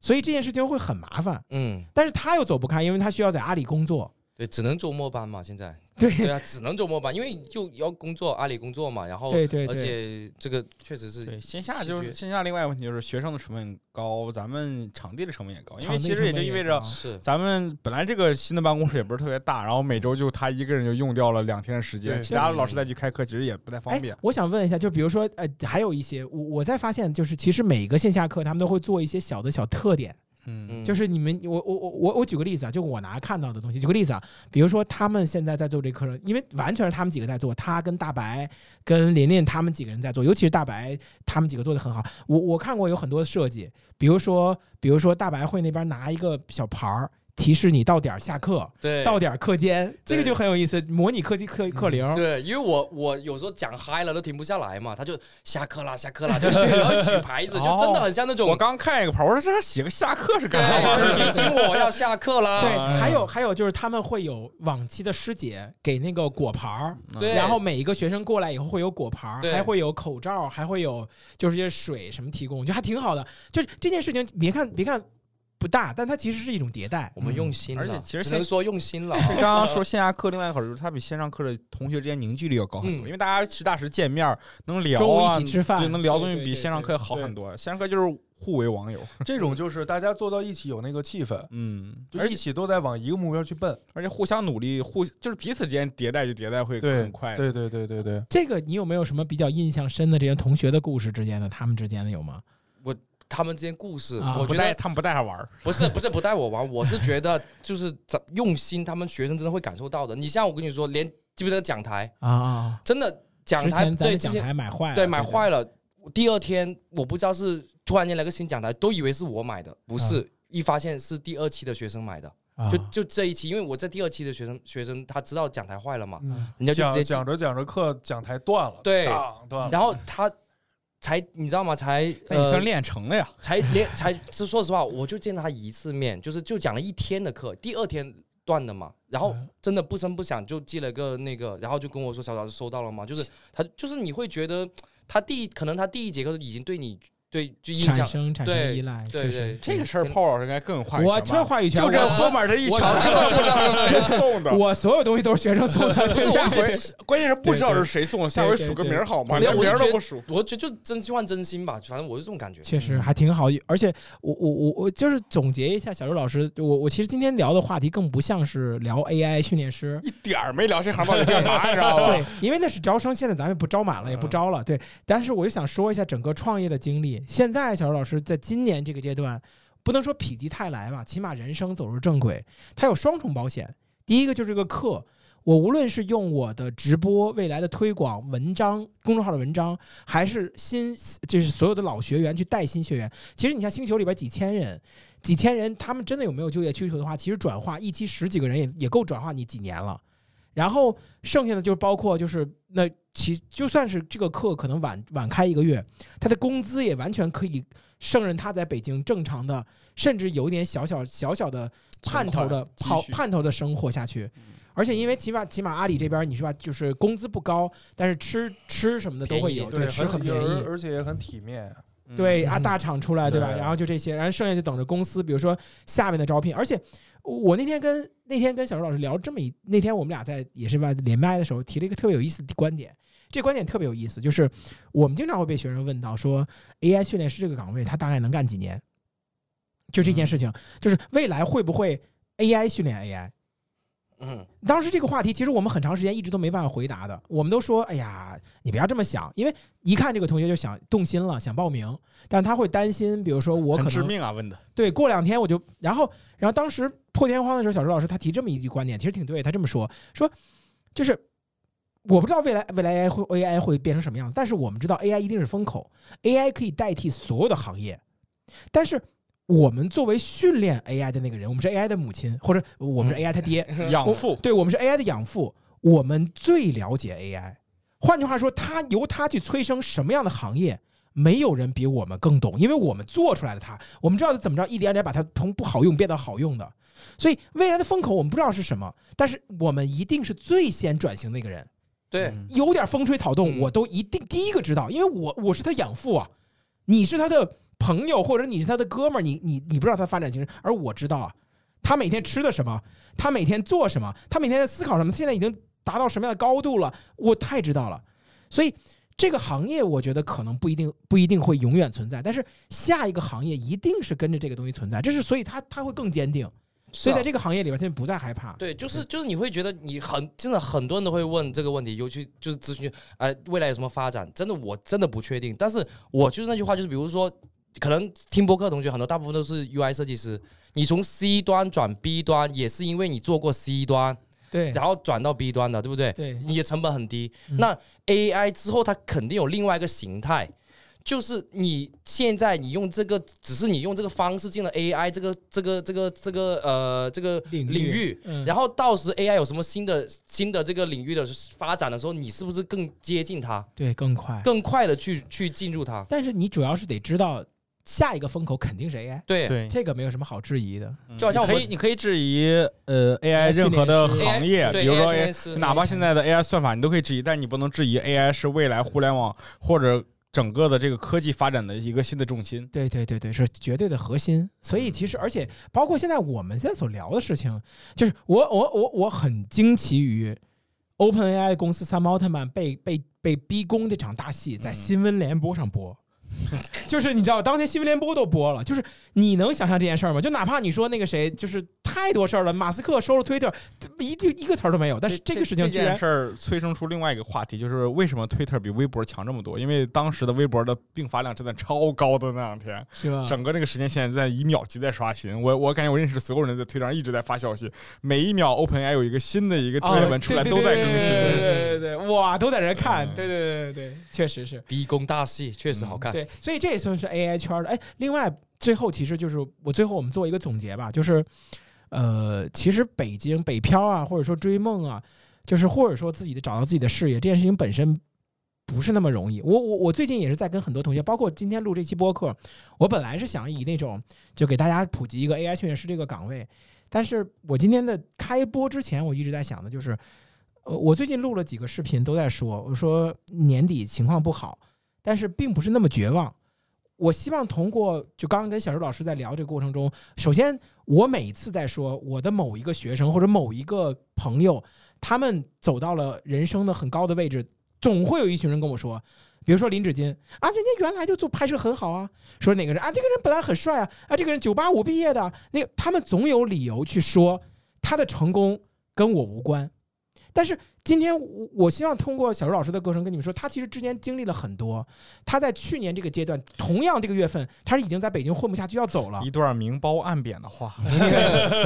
所以这件事情会很麻烦。嗯，但是他又走不开，因为他需要在阿里工作。对，只能做末班嘛，现在对 对啊，只能周末班，因为就要工作，阿里工作嘛，然后而对对而，且这个确实是对，线下就是线下另外一个问题就是学生的成本高，咱们场地的成本也高，因为其实也就意味着是咱们本来这个新的办公室也不是特别大，然后每周就他一个人就用掉了两天的时间，对其他的老师再去开课其实也不太方便哎。。我想问一下，就比如说，呃，还有一些我我在发现，就是其实每个线下课他们都会做一些小的小特点，嗯就是你们，我我我我我举个例子啊，就我拿看到的东西，举个例子啊，比如说他们现在在做这课程，因为完全是他们几个在做，他跟大白、跟琳琳他们几个人在做，尤其是大白他们几个做的很好。我我看过有很多的设计，比如说比如说大白会那边拿一个小牌儿。提示你到点儿下课，对。到点儿课间，这个就很有意思，模拟课间课课铃。对，因为我我有时候讲嗨了都停不下来嘛，他就下课啦下课啦，就然后举牌子，就真的很像那种我刚看一个牌，我说这写个下课是干啥玩意儿？提醒我要下课啦，对，哎还有还有就是他们会有往期的师姐给那个果盘儿，对。然后每一个学生过来以后会有果盘儿，对。还会有口罩，还会有就是一些水什么提供，就还挺好的。就是这件事情，别看别看不大，但它其实是一种迭代。我们用心了，而且其实只能说用心了。刚刚说线下课，另外一个好处就是它比线上课的同学之间凝聚力要高很多，嗯因为大家实打实见面儿能聊啊，一起吃饭对，能聊东西比线上课要好很多。线上课就是互为网友，这种就是大家坐到一起有那个气氛，嗯，就而且一起都在往一个目标去奔。而且互相努力，互就是彼此之间迭代就迭代会对很快。对对对对对，这个你有没有什么比较印象深的这些同学的故事之间的，他们之间的有吗？他们之间故事，啊我觉得他们不带他玩儿，不是不是不带我玩，我是觉得就是咱用心，他们学生真的会感受到的。你像我跟你说，连记不记得讲台，啊啊！真的讲台对讲台买坏了，对买坏了，第二天我不知道是突然间来个新讲台，都以为是我买的，不是，一发现是第二期的学生买的，啊。就就这一期，因为我在第二期的学生学生他知道讲台坏了嘛，嗯。人家就直接讲讲着讲着课，讲台断了，对。断了，然后他才你知道吗？才你算练成了呀？才练才是说实话，我就见他一次面，就是就讲了一天的课，第二天断的嘛，然后嗯真的不声不响就寄了个那个，然后就跟我说小老师收到了吗？就是他就是你会觉得他第一可能他第一节课已经对你对就印产象生产生对依赖，对对这个事儿，炮老师应该更有话语我权吧？这话语权，就这我后面这一我墙，这不知道是谁送的。我所有东西都是学生送的，不是我对关关键是不知道是谁送的，下回数个名儿好吗？连名都不数。我觉得就真心换真心吧，反正我是这种感觉。确实还挺好，而且我我我我就是总结一下，小周老师，我我其实今天聊的话题更不像是聊 AI 训练师，一点儿没聊这行到底干嘛，你知道吧？对，因为那是招生，现在咱们也不招满了，也不招了，对。但是我就想说一下整个创业的经历。现在小周老师在今年这个阶段，不能说否极泰来吧，起码人生走入正轨，它有双重保险。第一个就是这个课，我无论是用我的直播、未来的推广、文章、公众号的文章，还是新就是所有的老学员去带新学员。其实你像星球里边几千人，几千人，他们真的有没有就业需求的话，其实转化一期十几个人也也够转化你几年了。然后剩下的就是包括就是那其就算是这个课可能晚晚开一个月，他的工资也完全可以胜任他在北京正常的，甚至有一点小小小小的盼头的存款积蓄泡盼头的生活下去。而且因为起码起码阿里这边你是吧，就是工资不高，但是吃吃什么的都会有，对吃很便宜。而而且也很体面。对啊，嗯大厂出来对吧？对然后就这些，然后剩下就等着公司，比如说下面的招聘。而且我那天跟那天跟小周老师聊这么一，那天我们俩在也是吧连麦的时候提了一个特别有意思的观点，这观点特别有意思，就是我们经常会被学生问到说，AI 训练师这个岗位他大概能干几年？就这件事情，就是未来会不会 AI 训练 AI？嗯，当时这个话题，其实我们很长时间一直都没办法回答的。我们都说：“哎呀，你不要这么想，因为一看这个同学就想动心了，想报名，但他会担心，比如说我可能致能命啊，问的。对过两天我就，然后，然后当时破天荒的时候，小周老师他提这么一句观点，其实挺对。他这么说，说就是我不知道未来未来 AI 会 AI 会变成什么样子，但是我们知道 AI 一定是风口，AI 可以代替所有的行业，但是。我们作为训练 AI 的那个人，我们是 AI 的母亲，或者我们是 AI 他爹，我养父对我们是 AI 的养父，我们最了解 AI。换句话说，它由它去催生什么样的行业，没有人比我们更懂，因为我们做出来的它，我们知道怎么着一点点把它从不好用变到好用的。所以未来的风口我们不知道是什么，但是我们一定是最先转型那个人。对，嗯有点风吹草动，嗯我都一定第一个知道，因为我我是他养父啊，你是他的朋友或者你是他的哥们儿，你你你不知道他发展形势，而我知道啊，他每天吃的什么，他每天做什么，他每天在思考什么，现在已经达到什么样的高度了，我太知道了，所以。这个行业我觉得可能不一定不一定会永远存在，但是下一个行业一定是跟着这个东西存在，这是所以它它会更坚定，所以在这个行业里边，他就不再害怕。对，就是就是你会觉得你很真的很多人都会问这个问题，尤其就是咨询，呃，未来有什么发展？真的我真的不确定，但是我就是那句话，就是比如说，可能听播客的同学很多大部分都是 UI 设计师，你从 C 端转 B 端也是因为你做过 C 端，对。然后转到 B 端的，对不对？对。你的成本很低。嗯。那 AI 之后，它肯定有另外一个形态，就是你现在你用这个，只是你用这个方式进了 AI 这个这个这个这个呃这个领域。领域，嗯。然后到时 AI 有什么新的新的这个领域的发展的时候，你是不是更接近它，对更快，更快的去去进入它？但是你主要是得知道下一个风口肯定是 AI，对，对，这个没有什么好质疑的。就好像我们你可以你可以质疑呃 AI 任何的行业，比如说哪怕现在的 AI 算法你都可以质疑，但你不能质疑 AI 是未来互联网或者整个的这个科技发展的一个新的重心。对对对对，是绝对的核心。所以其实，而且包括现在我们现在所聊的事情，就是我我我我很惊奇于 OpenAI 公司 Sam Altman 被被被逼宫这场大戏在嗯新闻联播上播。就是你知道，当天新闻联播都播了，就是你能想象这件事儿吗？就哪怕你说那个谁，就是太多事儿了，马斯克收了推特，一句一个词儿都没有，但是这个事情居然这件事儿催生出另外一个话题，就是为什么推特比微博强这么多？因为当时的微博的并发量真的超高的那两天，是吧？整个这个时间线在以秒级在刷新。我我感觉我认识的所有人在推特上一直在发消息，每一秒 OpenAI 有一个新的一个贴文出来，都在更新。对对对对对，哇，都在这看，嗯对对对对对，确实是。逼宫大戏确实好看。对，所以这也算是 AI 圈的。哎，另外最后其实就是我最后我们做一个总结吧，就是呃，其实北京北漂啊，或者说追梦啊，就是或者说自己的找到自己的事业这件事情本身。不是那么容易。我我我最近也是在跟很多同学，包括今天录这期播客，我本来是想以那种就给大家普及一个 AI 训练师这个岗位，但是我今天的开播之前，我一直在想的就是，呃，我最近录了几个视频，都在说，我说年底情况不好，但是并不是那么绝望。我希望通过就刚刚跟小周老师在聊这个过程中，首先我每次在说我的某一个学生或者某一个朋友，他们走到了人生的很高的位置，总会有一群人跟我说，比如说林志金啊，人家原来就做拍摄很好啊，说哪个人啊，这个人本来很帅啊，啊，这个人九八五毕业的，那个他们总有理由去说他的成功跟我无关。但是今天我我希望通过小周老师的歌声跟你们说，他其实之前经历了很多。他在去年这个阶段，同样这个月份，他是已经在北京混不下去要走了一。段明褒暗贬的话，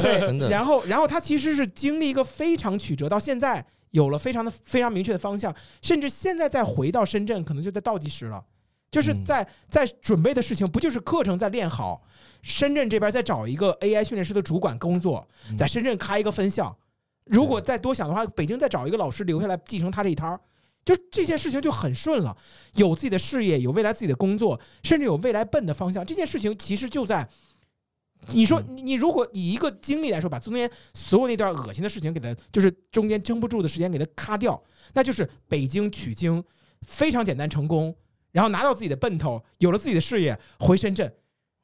对 真的然后，然后他其实是经历一个非常曲折，到现在有了非常的非常明确的方向，甚至现在再回到深圳，可能就在倒计时了。就是嗯在在准备的事情，不就是课程在练好，深圳这边再找一个 AI 训练师的主管工作，嗯在深圳开一个分校。如果再多想的话，北京再找一个老师留下来继承他这一摊儿，就这件事情就很顺了。有自己的事业，有未来自己的工作，甚至有未来奔的方向。这件事情其实就在，你说你你如果以一个经历来说，把中间所有那段恶心的事情给它，就是中间撑不住的时间给它咔掉，那就是北京取经非常简单成功，然后拿到自己的奔头，有了自己的事业，回深圳。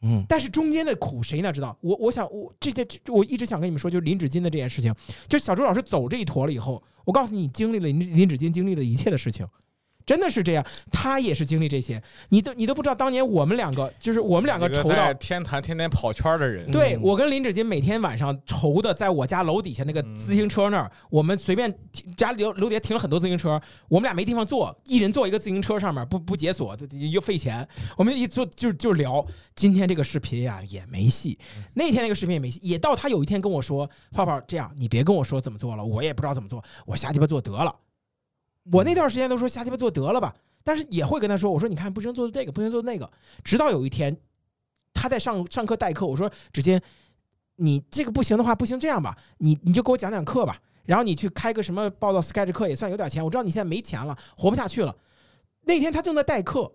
嗯，但是中间的苦谁哪知道？我我想我这些我一直想跟你们说，就是林芷金的这件事情，就小周老师走这一坨了以后，我告诉你，经历了林林志金经历的一切的事情。真的是这样，他也是经历这些，你都你都不知道，当年我们两个就是我们两个一个筹到在天坛天天跑圈的人，嗯对我跟林志金每天晚上愁的，在我家楼底下那个自行车那儿，我们随便停家里楼楼底下停了很多自行车，我们俩没地方坐，一人坐一个自行车上面，不不解锁，这又费钱。我们一坐就就聊今天这个视频呀也没戏，那天那个视频也没戏，也到他有一天跟我说，泡泡这样，你别跟我说怎么做了，我也不知道怎么做，我瞎鸡巴做得了。我那段时间都说瞎鸡巴做得了吧，但是也会跟他说，我说你看不行做这个，不行做那个，直到有一天他在上上课代课，我说芷金，你这个不行的话，不行这样吧，你你就给我讲讲课吧，然后你去开个什么报道 Sketch 课也算有点钱，我知道你现在没钱了，活不下去了。那天他正在代课，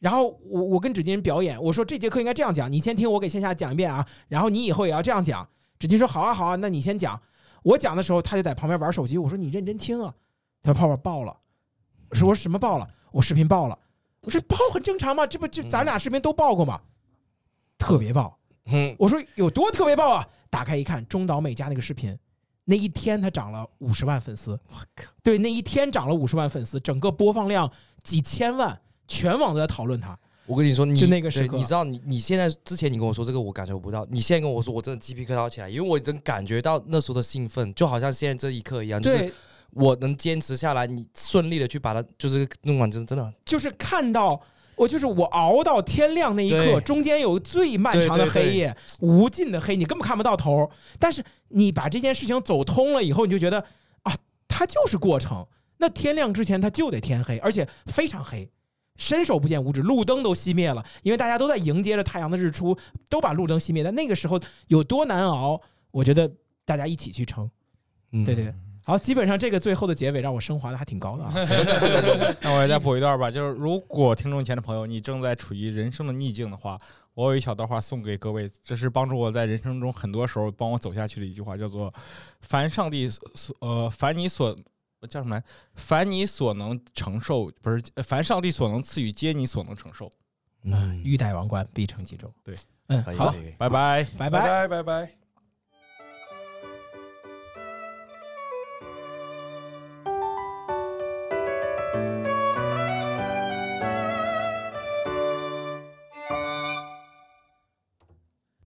然后我我跟芷金表演，我说这节课应该这样讲，你先听我给线下讲一遍啊，然后你以后也要这样讲。芷金说好啊好啊，那你先讲。我讲的时候，他就在旁边玩手机，我说你认真听啊。他说泡泡爆了，我说我什么爆了？我视频爆了。我说爆很正常嘛，这不就咱俩视频都爆过嘛，特别爆。嗯，我说有多特别爆啊！打开一看，中岛美嘉那个视频，那一天他涨了五十万粉丝。我靠！对，那一天涨了五十万粉丝，整个播放量几千万，全网都在讨论他。我跟你说，你就那个时刻你知道你你现在之前你跟我说这个我感受不到，你现在跟我说我真的鸡皮疙瘩起来，因为我已经感觉到那时候的兴奋，就好像现在这一刻一样，就是对，我能坚持下来，你顺利的去把它就是弄完，真真的就是看到我，就是我熬到天亮那一刻，中间有最漫长的黑夜，无尽的黑，你根本看不到头。但是你把这件事情走通了以后，你就觉得啊，它就是过程。那天亮之前，它就得天黑，而且非常黑。伸手不见五指，路灯都熄灭了，因为大家都在迎接着太阳的日出，都把路灯熄灭。但那个时候有多难熬，我觉得大家一起去撑。嗯对对对，好，基本上这个最后的结尾让我升华的还挺高的啊。那我也再补一段吧，就是如果听众前的朋友你正在处于人生的逆境的话，我有一小段话送给各位，这是帮助我在人生中很多时候帮我走下去的一句话，叫做“凡上帝所所呃凡你所叫什么来？凡你所能承受，不是呃凡上帝所能赐予，皆你所能承受。嗯，欲戴王冠，必承其重。对，嗯，好。拜拜。拜拜拜拜。